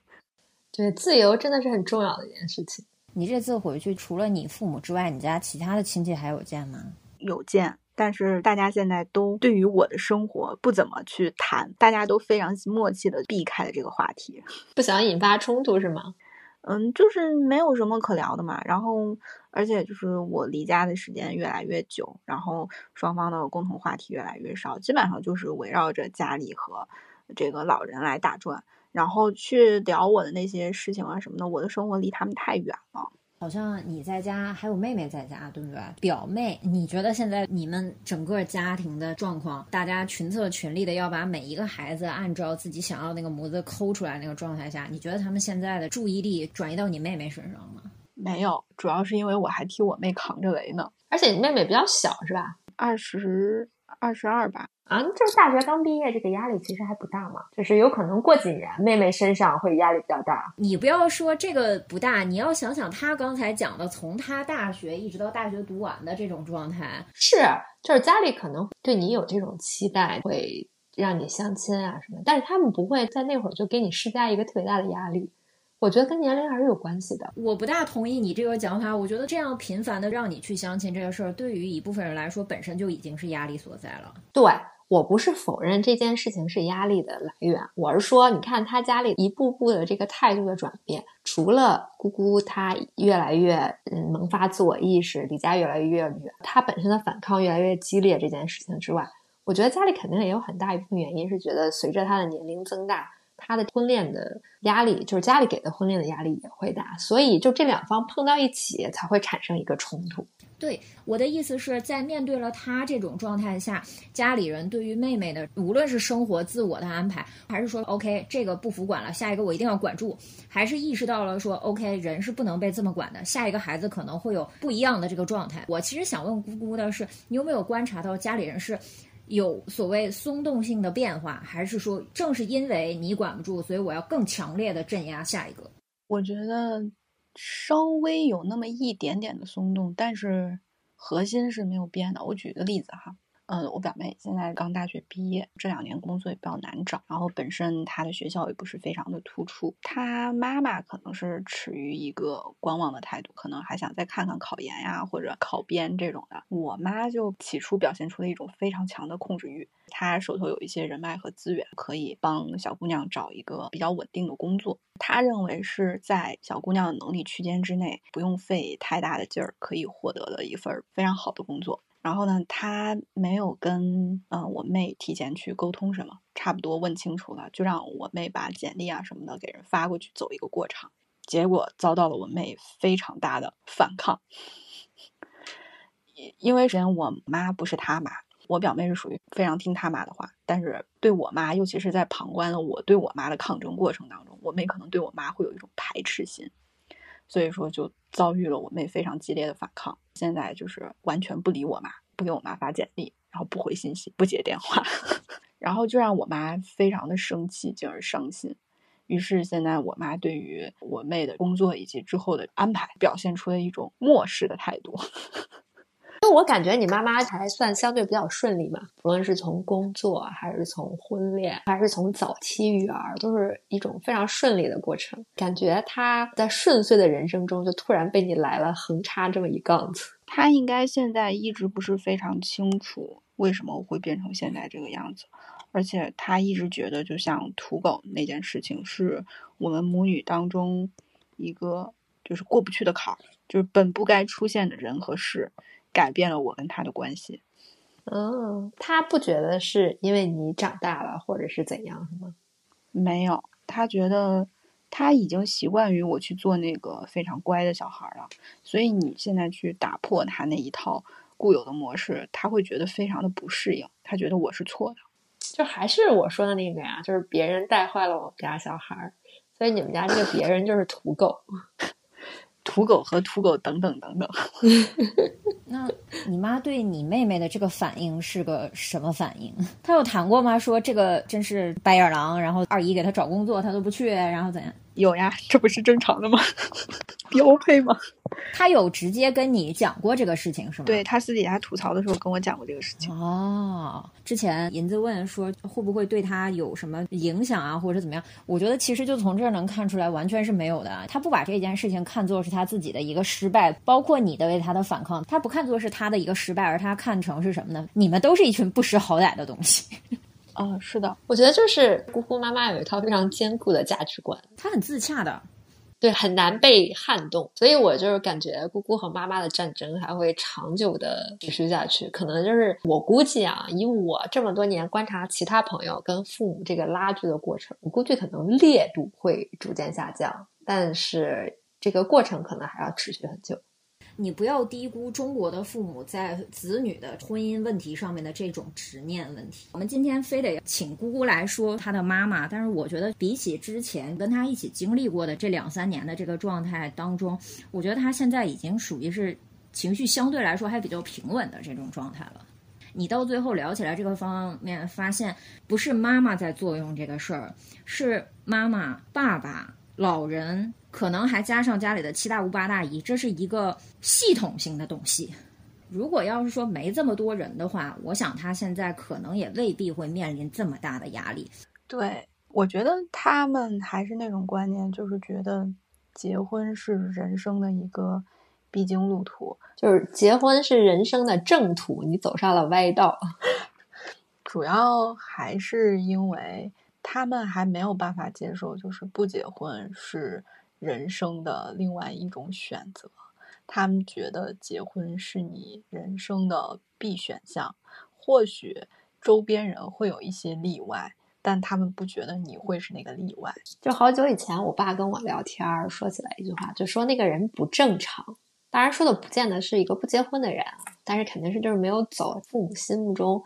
对，自由真的是很重要的一件事情。你这次回去，除了你父母之外，你家其他的亲戚还有见吗？有见。但是大家现在都对于我的生活不怎么去谈，大家都非常默契的避开了这个话题，不想引发冲突是吗？嗯，就是没有什么可聊的嘛。然后，而且就是我离家的时间越来越久，然后双方的共同话题越来越少，基本上就是围绕着家里和这个老人来打转，然后去聊我的那些事情啊什么的。我的生活离他们太远了。好像你在家，还有妹妹在家，对不对？表妹，你觉得现在你们整个家庭的状况，大家群策群力的要把每一个孩子按照自己想要那个模子抠出来那个状态下，你觉得他们现在的注意力转移到你妹妹身上吗？没有，主要是因为我还替我妹扛着雷呢。而且你妹妹比较小，是吧？二十二十二吧。啊，就是大学刚毕业，这个压力其实还不大嘛。就是有可能过几年，妹妹身上会压力比较大。你不要说这个不大，你要想想她刚才讲的，从她大学一直到大学读完的这种状态，是，就是家里可能对你有这种期待，会让你相亲啊什么，但是他们不会在那会儿就给你施加一个特别大的压力。我觉得跟年龄还是有关系的。我不大同意你这个讲法，我觉得这样频繁的让你去相亲这个事儿，对于一部分人来说，本身就已经是压力所在了。对。我不是否认这件事情是压力的来源，我是说，你看他家里一步步的这个态度的转变，除了姑姑她越来越嗯萌发自我意识，离家越来越远，她本身的反抗越来越激烈这件事情之外，我觉得家里肯定也有很大一部分原因是觉得随着她的年龄增大，他的婚恋的压力，就是家里给的婚恋的压力也会大，所以就这两方碰到一起才会产生一个冲突。对我的意思是在面对了他这种状态下，家里人对于妹妹的无论是生活自我的安排，还是说 OK 这个不服管了，下一个我一定要管住，还是意识到了说 OK 人是不能被这么管的，下一个孩子可能会有不一样的这个状态。我其实想问姑姑的是，你有没有观察到家里人是有所谓松动性的变化，还是说正是因为你管不住，所以我要更强烈的镇压下一个？我觉得。稍微有那么一点点的松动，但是核心是没有变的。我举个例子哈。嗯，我表妹现在刚大学毕业，这两年工作也比较难找，然后本身她的学校也不是非常的突出，她妈妈可能是持于一个观望的态度，可能还想再看看考研呀或者考编这种的。我妈就起初表现出了一种非常强的控制欲，她手头有一些人脉和资源，可以帮小姑娘找一个比较稳定的工作。她认为是在小姑娘的能力区间之内，不用费太大的劲儿，可以获得的一份非常好的工作。然后呢，他没有跟呃我妹提前去沟通什么，差不多问清楚了，就让我妹把简历啊什么的给人发过去，走一个过场。结果遭到了我妹非常大的反抗，因为首先我妈不是他妈，我表妹是属于非常听他妈的话，但是对我妈，尤其是在旁观了我对我妈的抗争过程当中，我妹可能对我妈会有一种排斥心。所以说，就遭遇了我妹非常激烈的反抗。现在就是完全不理我妈，不给我妈发简历，然后不回信息，不接电话，然后就让我妈非常的生气，进而伤心。于是现在我妈对于我妹的工作以及之后的安排，表现出了一种漠视的态度。我感觉你妈妈还算相对比较顺利嘛，不论是从工作，还是从婚恋，还是从早期育儿，都是一种非常顺利的过程。感觉她在顺遂的人生中，就突然被你来了横插这么一杠子。她应该现在一直不是非常清楚为什么我会变成现在这个样子，而且她一直觉得，就像土狗那件事情，是我们母女当中一个就是过不去的坎儿，就是本不该出现的人和事。改变了我跟他的关系，嗯，他不觉得是因为你长大了，或者是怎样，是吗？没有，他觉得他已经习惯于我去做那个非常乖的小孩了，所以你现在去打破他那一套固有的模式，他会觉得非常的不适应，他觉得我是错的，就还是我说的那个呀，就是别人带坏了我们家小孩，所以你们家这个别人就是土狗。土狗和土狗等等等等，那你妈对你妹妹的这个反应是个什么反应？她有谈过吗？说这个真是白眼狼，然后二姨给她找工作，她都不去，然后怎样？有呀，这不是正常的吗？标配吗？他有直接跟你讲过这个事情是吗？对他私底下吐槽的时候跟我讲过这个事情。哦，之前银子问说会不会对他有什么影响啊，或者怎么样？我觉得其实就从这儿能看出来，完全是没有的。他不把这件事情看作是他自己的一个失败，包括你的为他的反抗，他不看作是他的一个失败，而他看成是什么呢？你们都是一群不识好歹的东西。啊，是的，我觉得就是姑姑妈妈有一套非常坚固的价值观，她很自洽的，对，很难被撼动，所以我就是感觉姑姑和妈妈的战争还会长久的持续下去。可能就是我估计啊，以我这么多年观察其他朋友跟父母这个拉锯的过程，我估计可能烈度会逐渐下降，但是这个过程可能还要持续很久。你不要低估中国的父母在子女的婚姻问题上面的这种执念问题。我们今天非得请姑姑来说她的妈妈，但是我觉得比起之前跟她一起经历过的这两三年的这个状态当中，我觉得她现在已经属于是情绪相对来说还比较平稳的这种状态了。你到最后聊起来这个方面，发现不是妈妈在作用这个事儿，是妈妈、爸爸、老人。可能还加上家里的七大姑八大姨，这是一个系统性的东西。如果要是说没这么多人的话，我想他现在可能也未必会面临这么大的压力。对我觉得他们还是那种观念，就是觉得结婚是人生的一个必经路途，就是结婚是人生的正途，你走上了歪道。主要还是因为他们还没有办法接受，就是不结婚是人生的另外一种选择。他们觉得结婚是你人生的必选项，或许周边人会有一些例外，但他们不觉得你会是那个例外。就好久以前，我爸跟我聊天儿，说起来一句话，就说那个人不正常。当然说的不见得是一个不结婚的人，但是肯定是就是没有走父母心目中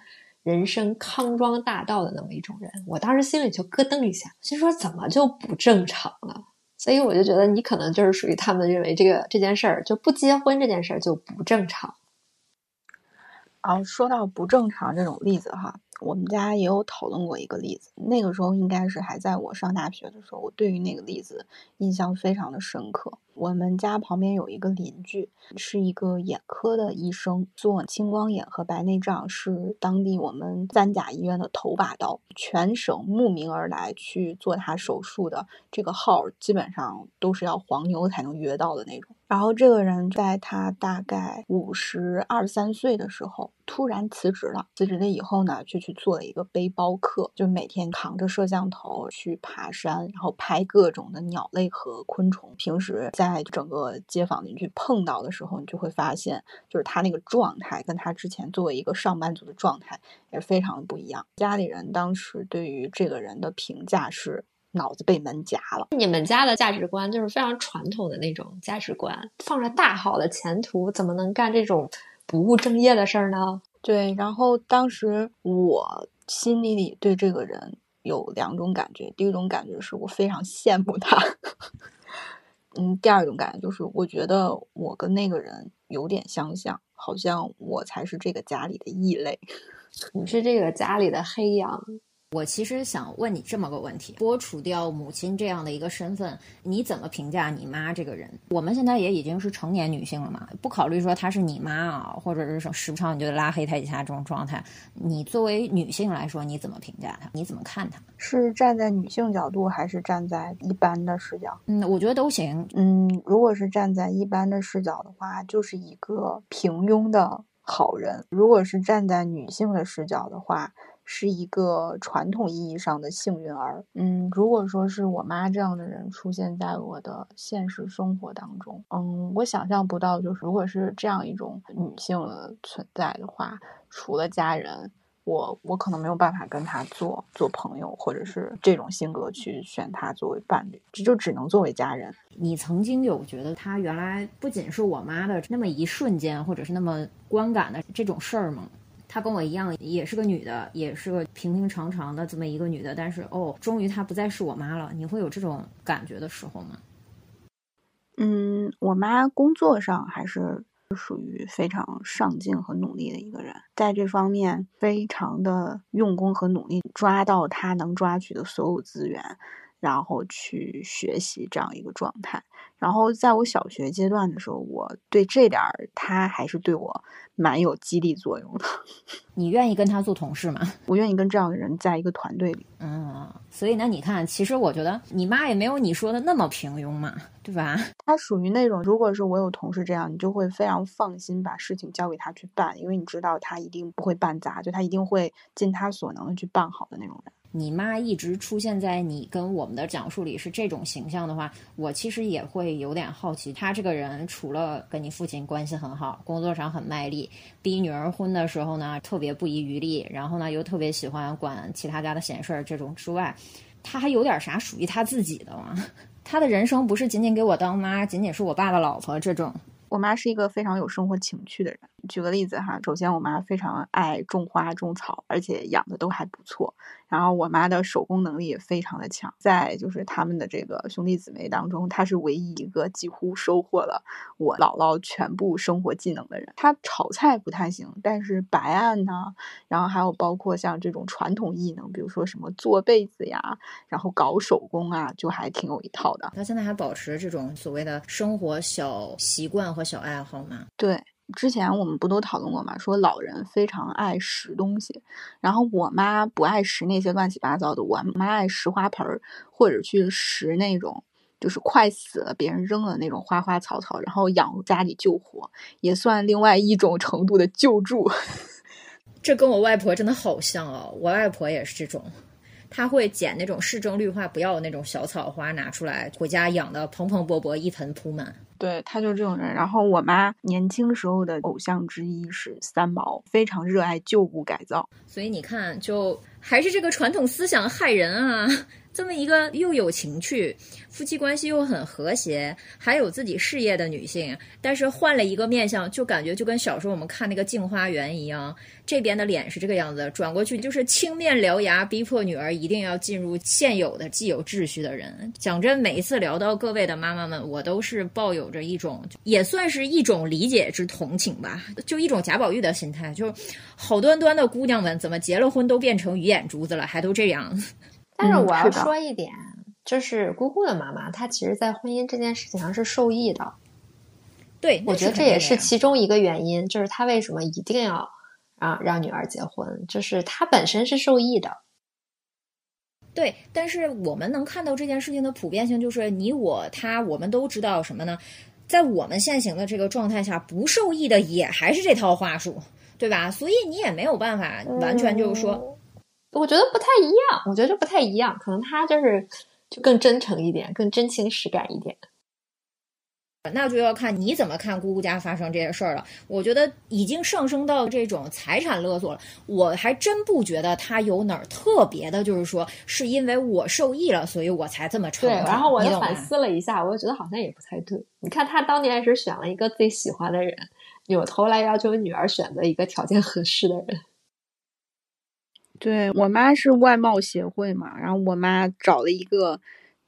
人生康庄大道的那么一种人。我当时心里就咯噔一下，心说怎么就不正常了？所以我就觉得你可能就是属于他们认为这个这件事儿就不结婚这件事儿就不正常。啊，说到不正常这种例子哈，我们家也有讨论过一个例子。那个时候应该是还在我上大学的时候，我对于那个例子印象非常的深刻。我们家旁边有一个邻居，是一个眼科的医生，做青光眼和白内障是当地我们三甲医院的头把刀，全省慕名而来去做他手术的这个号，基本上都是要黄牛才能约到的那种。然后这个人在他大概五十二三岁的时候突然辞职了，辞职了以后呢，就去做了一个背包客，就每天扛着摄像头去爬山，然后拍各种的鸟类和昆虫。平时在在整个街坊邻居碰到的时候，你就会发现，就是他那个状态跟他之前作为一个上班族的状态也非常的不一样。家里人当时对于这个人的评价是脑子被门夹了。你们家的价值观就是非常传统的那种价值观，放着大好的前途，怎么能干这种不务正业的事儿呢？对，然后当时我心里里对这个人有两种感觉，第一种感觉是我非常羡慕他。嗯，第二种感觉就是，我觉得我跟那个人有点相像，好像我才是这个家里的异类，你是这个家里的黑羊。我其实想问你这么个问题：剥除掉母亲这样的一个身份，你怎么评价你妈这个人？我们现在也已经是成年女性了嘛，不考虑说她是你妈啊，或者是说时不常你就拉黑她一下这种状态。你作为女性来说，你怎么评价她？你怎么看她？是站在女性角度，还是站在一般的视角？嗯，我觉得都行。嗯，如果是站在一般的视角的话，就是一个平庸的好人；如果是站在女性的视角的话，是一个传统意义上的幸运儿。嗯，如果说是我妈这样的人出现在我的现实生活当中，嗯，我想象不到，就是如果是这样一种女性的存在的话，除了家人，我我可能没有办法跟她做做朋友，或者是这种性格去选她作为伴侣，这就只能作为家人。你曾经有觉得她原来不仅是我妈的那么一瞬间，或者是那么观感的这种事儿吗？她跟我一样，也是个女的，也是个平平常常的这么一个女的。但是哦，终于她不再是我妈了。你会有这种感觉的时候吗？嗯，我妈工作上还是属于非常上进和努力的一个人，在这方面非常的用功和努力，抓到她能抓取的所有资源，然后去学习这样一个状态。然后在我小学阶段的时候，我对这点儿他还是对我。蛮有激励作用的。你愿意跟他做同事吗？我愿意跟这样的人在一个团队里。嗯，所以呢，你看，其实我觉得你妈也没有你说的那么平庸嘛，对吧？她属于那种，如果是我有同事这样，你就会非常放心把事情交给他去办，因为你知道他一定不会办砸，就他一定会尽他所能的去办好的那种人。你妈一直出现在你跟我们的讲述里是这种形象的话，我其实也会有点好奇，她这个人除了跟你父亲关系很好，工作上很卖力，逼女儿婚的时候呢特别不遗余力，然后呢又特别喜欢管其他家的闲事儿这种之外，她还有点啥属于她自己的吗？她的人生不是仅仅给我当妈，仅仅是我爸的老婆这种。我妈是一个非常有生活情趣的人。举个例子哈，首先我妈非常爱种花种草，而且养的都还不错。然后我妈的手工能力也非常的强，在就是他们的这个兄弟姊妹当中，她是唯一一个几乎收获了我姥姥全部生活技能的人。她炒菜不太行，但是白案呢，然后还有包括像这种传统艺能，比如说什么做被子呀，然后搞手工啊，就还挺有一套的。她现在还保持这种所谓的生活小习惯和小爱好吗？对。之前我们不都讨论过吗？说老人非常爱拾东西，然后我妈不爱拾那些乱七八糟的，我妈爱拾花盆儿，或者去拾那种就是快死了别人扔的那种花花草草，然后养家里救活，也算另外一种程度的救助。这跟我外婆真的好像哦，我外婆也是这种。他会捡那种市政绿化不要的那种小草花拿出来，回家养的蓬蓬勃勃，一盆铺满。对，他就是这种人。然后我妈年轻时候的偶像之一是三毛，非常热爱旧物改造。所以你看，就还是这个传统思想害人啊。这么一个又有情趣、夫妻关系又很和谐、还有自己事业的女性，但是换了一个面相，就感觉就跟小时候我们看那个《镜花缘》一样，这边的脸是这个样子，转过去就是青面獠牙，逼迫女儿一定要进入现有的既有秩序的人。讲真，每一次聊到各位的妈妈们，我都是抱有着一种，也算是一种理解之同情吧，就一种贾宝玉的心态，就好端端的姑娘们，怎么结了婚都变成鱼眼珠子了，还都这样。但是我要说一点，就是姑姑的妈妈，她其实，在婚姻这件事情上是受益的。对，我觉得这也是其中一个原因，就是她为什么一定要啊让女儿结婚，就是她本身是受益的。对，但是我们能看到这件事情的普遍性，就是你我他，我们都知道什么呢？在我们现行的这个状态下，不受益的也还是这套话术，对吧？所以你也没有办法完全就是说。我觉得不太一样，我觉得这不太一样，可能他就是就更真诚一点，更真情实感一点。那就要看你怎么看姑姑家发生这些事儿了。我觉得已经上升到这种财产勒索了，我还真不觉得他有哪儿特别的，就是说是因为我受益了，所以我才这么成。对，然后我又反思了一下，我又觉得好像也不太对。你看他当年是选了一个自己喜欢的人，扭头来要求女儿选择一个条件合适的人。对我妈是外貌协会嘛，然后我妈找了一个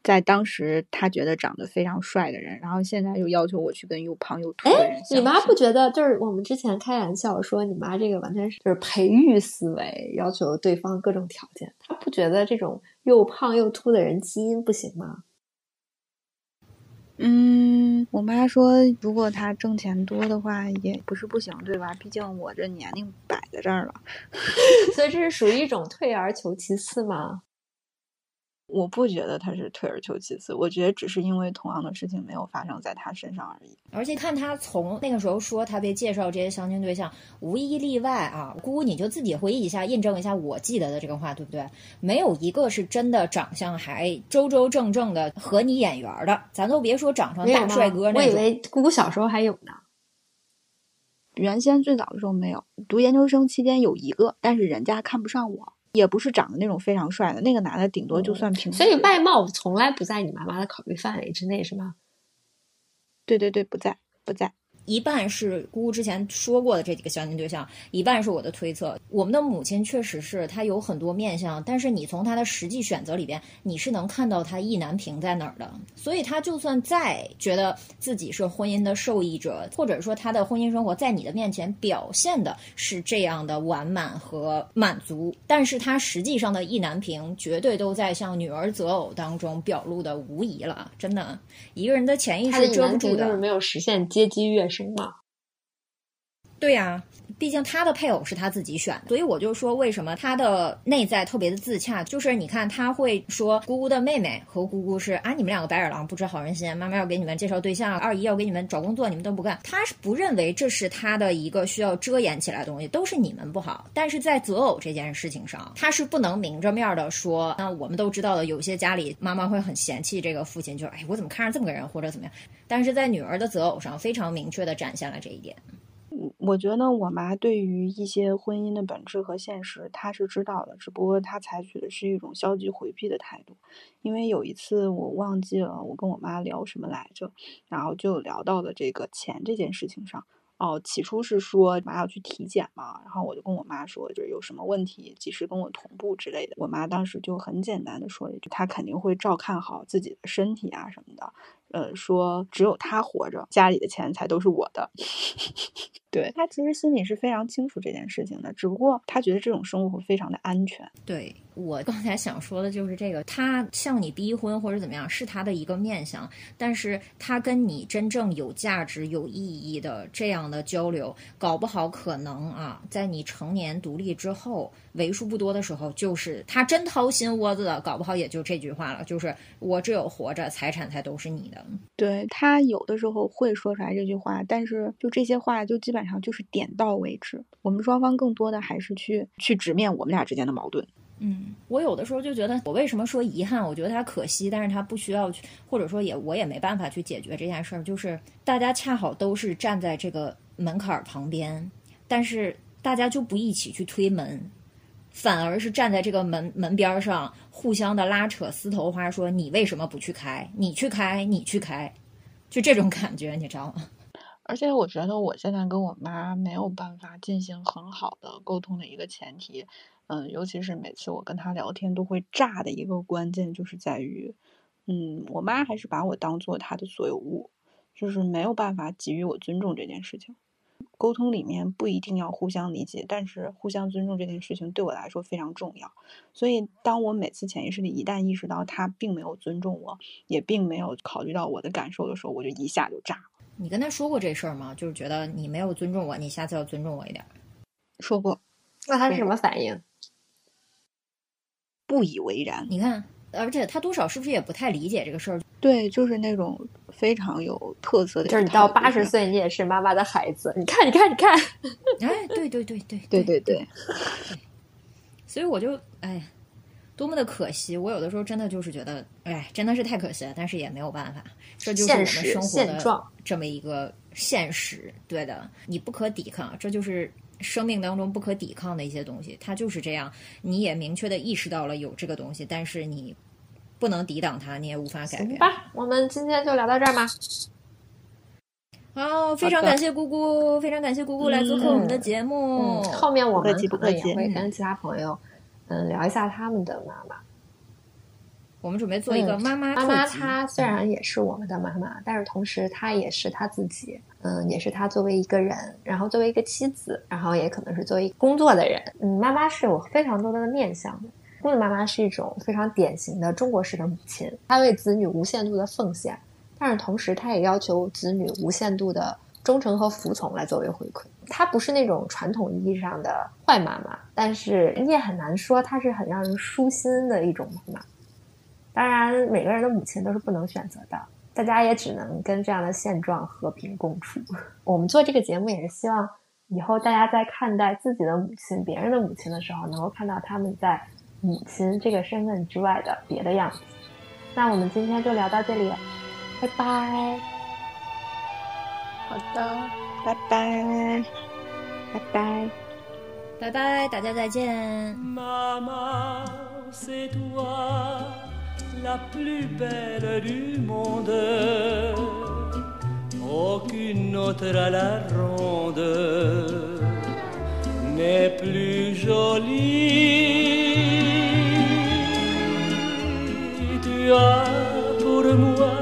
在当时她觉得长得非常帅的人，然后现在又要求我去跟又胖又秃的人。你妈不觉得就是我们之前开玩笑说你妈这个完全是就是培育思维，要求对方各种条件，她不觉得这种又胖又秃的人基因不行吗？嗯，我妈说，如果他挣钱多的话，也不是不行，对吧？毕竟我这年龄摆在这儿了，所以这是属于一种退而求其次嘛？我不觉得他是退而求其次，我觉得只是因为同样的事情没有发生在他身上而已。而且看他从那个时候说他被介绍这些相亲对象，无一例外啊，姑姑你就自己回忆一下，印证一下我记得的这个话，对不对？没有一个是真的长相还周周正正的和你眼缘的，咱都别说长成大帅哥那种。我以为姑姑小时候还有呢，原先最早的时候没有，读研究生期间有一个，但是人家看不上我。也不是长得那种非常帅的那个男的，顶多就算平。所以外貌从来不在你妈妈的考虑范围之内，是吗？对对对，不在，不在。一半是姑姑之前说过的这几个相亲对象，一半是我的推测。我们的母亲确实是她有很多面相，但是你从她的实际选择里边，你是能看到她意难平在哪儿的。所以她就算再觉得自己是婚姻的受益者，或者说她的婚姻生活在你的面前表现的是这样的完满和满足，但是她实际上的意难平，绝对都在向女儿择偶当中表露的无疑了。真的，一个人的潜意识遮不住的，就是没有实现阶级跃升。对呀。毕竟他的配偶是他自己选的，所以我就说为什么他的内在特别的自洽，就是你看他会说姑姑的妹妹和姑姑是啊，你们两个白眼狼不知好人心，妈妈要给你们介绍对象，二姨要给你们找工作，你们都不干，他是不认为这是他的一个需要遮掩起来的东西，都是你们不好。但是在择偶这件事情上，他是不能明着面的说，那我们都知道的，有些家里妈妈会很嫌弃这个父亲，就是哎我怎么看上这么个人或者怎么样，但是在女儿的择偶上非常明确的展现了这一点。我觉得我妈对于一些婚姻的本质和现实，她是知道的，只不过她采取的是一种消极回避的态度。因为有一次我忘记了我跟我妈聊什么来着，然后就聊到了这个钱这件事情上。哦，起初是说妈要去体检嘛，然后我就跟我妈说，就是有什么问题及时跟我同步之类的。我妈当时就很简单的说了一句，她肯定会照看好自己的身体啊什么的。呃，说只有他活着，家里的钱才都是我的。对他其实心里是非常清楚这件事情的，只不过他觉得这种生活非常的安全。对我刚才想说的就是这个，他向你逼婚或者怎么样，是他的一个面相，但是他跟你真正有价值、有意义的这样的交流，搞不好可能啊，在你成年独立之后，为数不多的时候，就是他真掏心窝子的，搞不好也就这句话了，就是我只有活着，财产才都是你的。对他有的时候会说出来这句话，但是就这些话就基本上就是点到为止。我们双方更多的还是去去直面我们俩之间的矛盾。嗯，我有的时候就觉得，我为什么说遗憾？我觉得他可惜，但是他不需要去，或者说也我也没办法去解决这件事儿。就是大家恰好都是站在这个门槛儿旁边，但是大家就不一起去推门，反而是站在这个门门边上，互相的拉扯丝头花，说你为什么不去开？你去开，你去开，就这种感觉，你知道吗？而且我觉得我现在跟我妈没有办法进行很好的沟通的一个前提。嗯，尤其是每次我跟他聊天都会炸的一个关键，就是在于，嗯，我妈还是把我当做她的所有物，就是没有办法给予我尊重这件事情。沟通里面不一定要互相理解，但是互相尊重这件事情对我来说非常重要。所以，当我每次潜意识里一旦意识到他并没有尊重我，也并没有考虑到我的感受的时候，我就一下就炸了。你跟他说过这事儿吗？就是觉得你没有尊重我，你下次要尊重我一点。说过。那他是什么反应？不以为然，你看，而且他多少是不是也不太理解这个事儿？对，就是那种非常有特色的，就是你到八十岁，你也是妈妈的孩子。你看，你看，你看，哎，对对对对对对对，所以我就哎，多么的可惜！我有的时候真的就是觉得，哎，真的是太可惜了。但是也没有办法，这就是我们生活的这么一个现实。对的，你不可抵抗，这就是。生命当中不可抵抗的一些东西，它就是这样。你也明确的意识到了有这个东西，但是你不能抵挡它，你也无法改变。吧，我们今天就聊到这儿吧。好，非常感谢姑姑，非常感谢姑姑来做客我们的节目。后面我们可能也会跟其他朋友，嗯，聊一下他们的妈妈。我们准备做一个妈妈。妈妈她虽然也是我们的妈妈，但是同时她也是她自己。嗯，也是她作为一个人，然后作为一个妻子，然后也可能是作为工作的人。嗯，妈妈是有非常多的面相的。姑的妈妈是一种非常典型的中国式的母亲，她为子女无限度的奉献，但是同时她也要求子女无限度的忠诚和服从来作为回馈。她不是那种传统意义上的坏妈妈，但是你也很难说她是很让人舒心的一种妈妈。当然，每个人的母亲都是不能选择的。大家也只能跟这样的现状和平共处。我们做这个节目也是希望以后大家在看待自己的母亲、别人的母亲的时候，能够看到他们在母亲这个身份之外的别的样子。那我们今天就聊到这里，拜拜。好的，拜拜，拜拜，拜拜，大家再见。la plus belle du monde. Aucune autre à la ronde n'est plus jolie. Tu as pour moi,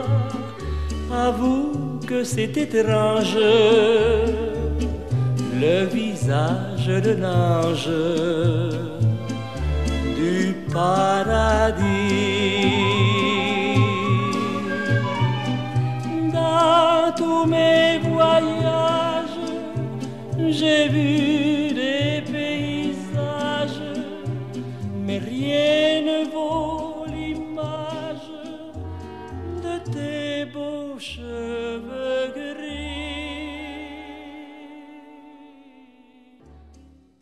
avoue que c'est étrange, le visage de l'ange du paradis. Dans mes voyages, j'ai vu des paysages, mais rien ne vaut l'image de tes beaux cheveux gris.